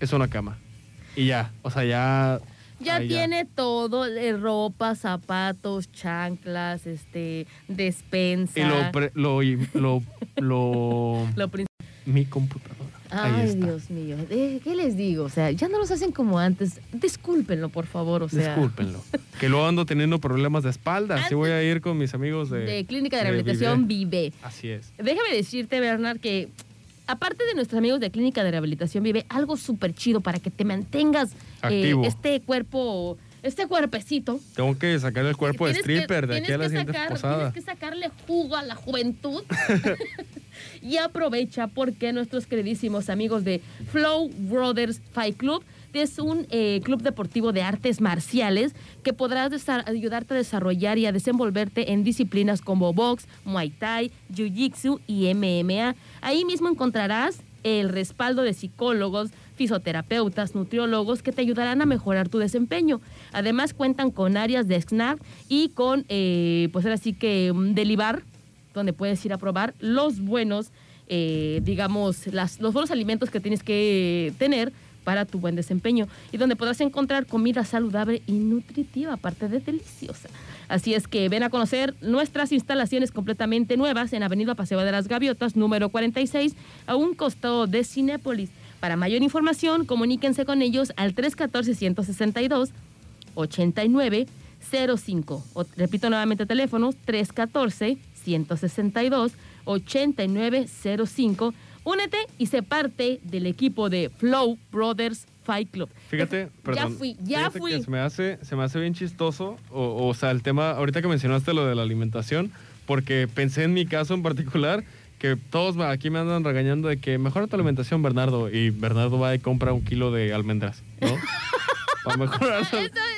es una cama. Y ya, o sea, ya... Ya tiene todo, eh, ropa, zapatos, chanclas, este, despensa. Y lo, pre- lo, y- lo, lo- Lo mi computadora. Ay. Dios mío. Eh, ¿Qué les digo? O sea, ya no los hacen como antes. Discúlpenlo, por favor. O sea, Discúlpenlo. Que luego ando teniendo problemas de espalda. Así Antes- voy a ir con mis amigos de... de Clínica de de Rehabilitación Vive. Vive. Así es. Déjame decirte, Bernard, que aparte de nuestros amigos de Clínica de Rehabilitación Vive, algo súper chido para que te mantengas eh, este cuerpo, este cuerpecito. Tengo que sacar el cuerpo de que- stripper de aquí a la siguiente sacar- posada. Tienes que sacarle jugo a la juventud. y aprovecha porque nuestros queridísimos amigos de Flow Brothers Fight Club es un eh, club deportivo de artes marciales que podrás desa- ayudarte a desarrollar y a desenvolverte en disciplinas como box, muay thai, jiu-jitsu y MMA. Ahí mismo encontrarás el respaldo de psicólogos, fisioterapeutas, nutriólogos que te ayudarán a mejorar tu desempeño. Además cuentan con áreas de snack y con, eh, pues ahora sí que mm, delibar, donde puedes ir a probar los buenos, eh, digamos, los buenos alimentos que tienes que tener para tu buen desempeño y donde podrás encontrar comida saludable y nutritiva, aparte de deliciosa. Así es que ven a conocer nuestras instalaciones completamente nuevas en Avenida Paseo de las Gaviotas, número 46, a un costado de Cinépolis. Para mayor información, comuníquense con ellos al 314-162 8905. O, repito nuevamente teléfonos 314 162 8905. Únete y sé parte del equipo de Flow Brothers Fight Club. Fíjate, perdón. Ya fui, ya fui. que se me hace, se me hace bien chistoso, o, o sea, el tema, ahorita que mencionaste lo de la alimentación, porque pensé en mi caso en particular, que todos aquí me andan regañando de que mejora tu alimentación, Bernardo, y Bernardo va y compra un kilo de almendras, ¿no? para mejorar, su-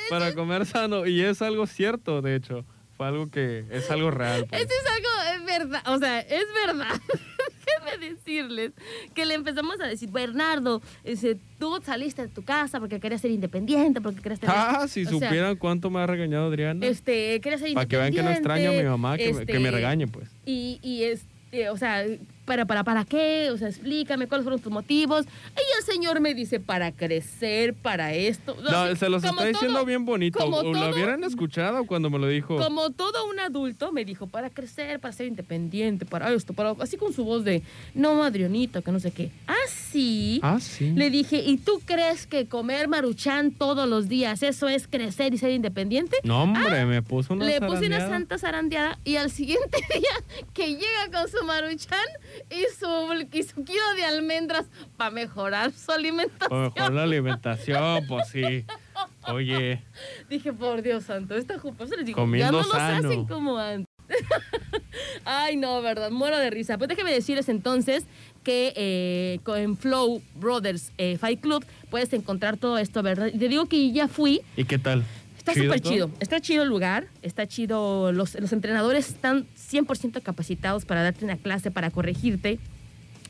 para comer sano, y es algo cierto, de hecho, fue algo que es algo real. pues. Eso es algo, es verdad, o sea, es verdad. Déjenme decirles que le empezamos a decir, Bernardo, ese, tú saliste de tu casa porque querías ser independiente, porque querías tener... Ah, si o sea, supieran cuánto me ha regañado Adriana. este, querías ser Para que vean que no extraño a mi mamá, que, me- que me este, regañe, pues. Y, y este, o sea, ¿para, para, para qué? O sea, explícame cuáles fueron tus motivos. Y el señor me dice, para crecer, para esto. No, Así, se los está diciendo bien bonito. como ¿O ¿Lo hubieran escuchado cuando me lo dijo? Como todo un adulto, me dijo, para crecer, para ser independiente, para esto, para... Así con su voz de, no, Adrianita, que no sé qué. Así. Ah, sí. Le dije, ¿y tú crees que comer maruchan todos los días, eso es crecer y ser independiente? No, hombre, me puso una Le puse una santa zarandeada y al siguiente día que llega con su maruchan y su, y su kilo de almendras para mejorar su alimentación. mejor la alimentación, pues sí. Oye, Dije, por Dios santo, esta jupa. les digo, ya no los sano. hacen como antes. Ay, no, verdad, muero de risa. Pues déjeme decirles entonces que eh, con Flow Brothers eh, Fight Club puedes encontrar todo esto, ¿verdad? Te digo que ya fui, ¿y qué tal? Está ¿Chido súper chido. Está chido el lugar, está chido. Los, los entrenadores están 100% capacitados para darte una clase, para corregirte.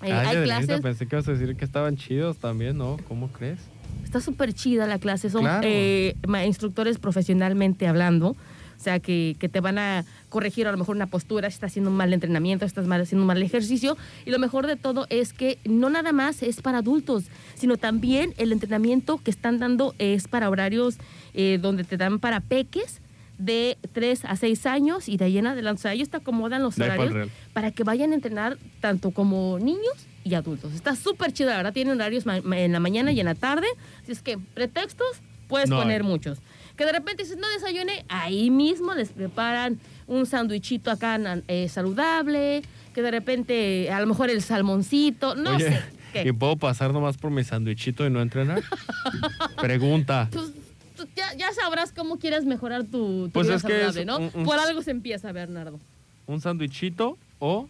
Eh, Ay, hay clases. pensé que ibas a decir que estaban chidos también, ¿no? ¿Cómo crees? Está súper chida la clase. Son Claro. eh, instructores profesionalmente hablando. O sea, que, que te van a corregir a lo mejor una postura, si estás haciendo un mal entrenamiento, si estás mal, haciendo un mal ejercicio. Y lo mejor de todo es que no nada más es para adultos, sino también el entrenamiento que están dando es para horarios eh, donde te dan para peques de 3 a 6 años y de ahí en adelante. O sea, ellos te acomodan los De horarios para que vayan a entrenar tanto como niños y adultos. Está súper chido, la verdad. Tienen horarios en la mañana y en la tarde. Así es que pretextos puedes No poner muchos. Que de repente dices, no desayuné, ahí mismo les preparan un sándwichito acá eh, saludable. Que de repente, a lo mejor el salmoncito, no Oye, sé. ¿qué? ¿y puedo pasar nomás por mi sandwichito y no entrenar? Pregunta. Pues tú ya, ya sabrás cómo quieres mejorar tu, tu Pues vida es que es ¿no? un- un- Por algo se empieza, Bernardo. ¿Un sandwichito o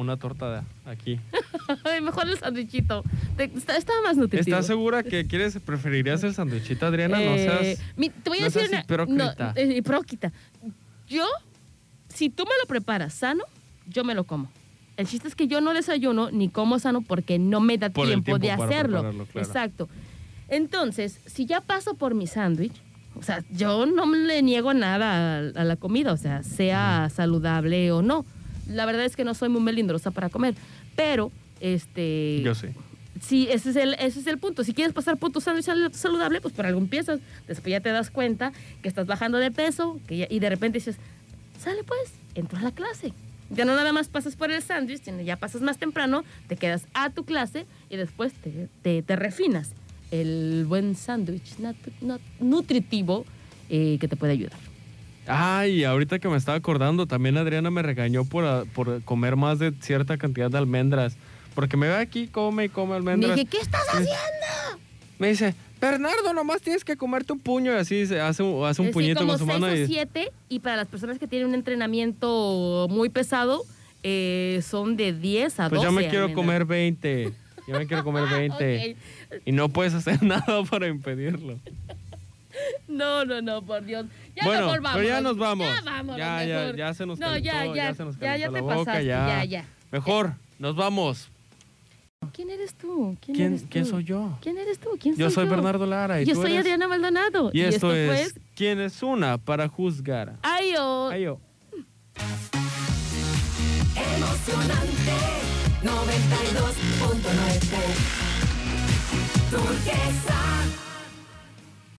una torta de aquí? Mejor el sándwichito. Está, está más nutritivo. ¿Estás segura que quieres, preferirías el sandwichito, Adriana? no Eh, seas... mi- te voy a no decir una. hipócrita. No, eh. Yo, si tú me lo preparas sano, yo me lo como. El chiste es que yo no desayuno ni como sano porque no me da tiempo, de tiempo para hacerlo. claro. Exacto. Entonces, si ya paso por mi sándwich, o sea, yo no le niego nada a, a la comida, o sea, sea saludable o no. La verdad es que no soy muy melindrosa para comer, pero este Yo sé. Sí, ese es, el, ese es el punto. Si quieres pasar por tu sándwich sal- saludable, pues por algo empiezas. Después ya te das cuenta que estás bajando de peso que ya- y de repente dices, sale pues, entro a la clase. Ya no nada más pasas por el sándwich, sino ya pasas más temprano, te quedas a tu clase y después te, te- te refinas el buen sándwich nutritivo eh, que te puede ayudar. Ay, ahorita que me estaba acordando, también Adriana me regañó por, ah, por comer más de cierta cantidad de almendras. Porque me ve aquí, come y come Me almendras. dije, ¿qué estás haciendo? Me dice, Bernardo, nomás tienes que comerte un puño. Y así se hace, un- hace un sí, puñito como con su seis mano. o Y, siete, y para las personas que tienen un entrenamiento muy pesado, eh, son de 10 a 12. pues yo me quiero almendras. comer 20. Yo me quiero comer 20. Ok. Y no puedes hacer nada para impedirlo. No, no, no, por Dios. Ya Bueno, mejor pero ya nos vamos. Ya vámonos Ya, ya, mejor. ya se nos No, calentó, ya, ya, ya, se nos ya, ya te la boca, pasaste, ya. ya, ya. Mejor, nos vamos. ¿Quién eres tú? ¿Quién, ¿Quién, eres tú? quién soy yo? ¿Quién eres tú? ¿Quién Yo soy yo? Bernardo Lara. ¿y Yo tú soy eres? Adriana Maldonado. Y esto, es fue ¿Quién es una para juzgar? Ayo. Ay, yo. Emocionante 92.9 Turquesa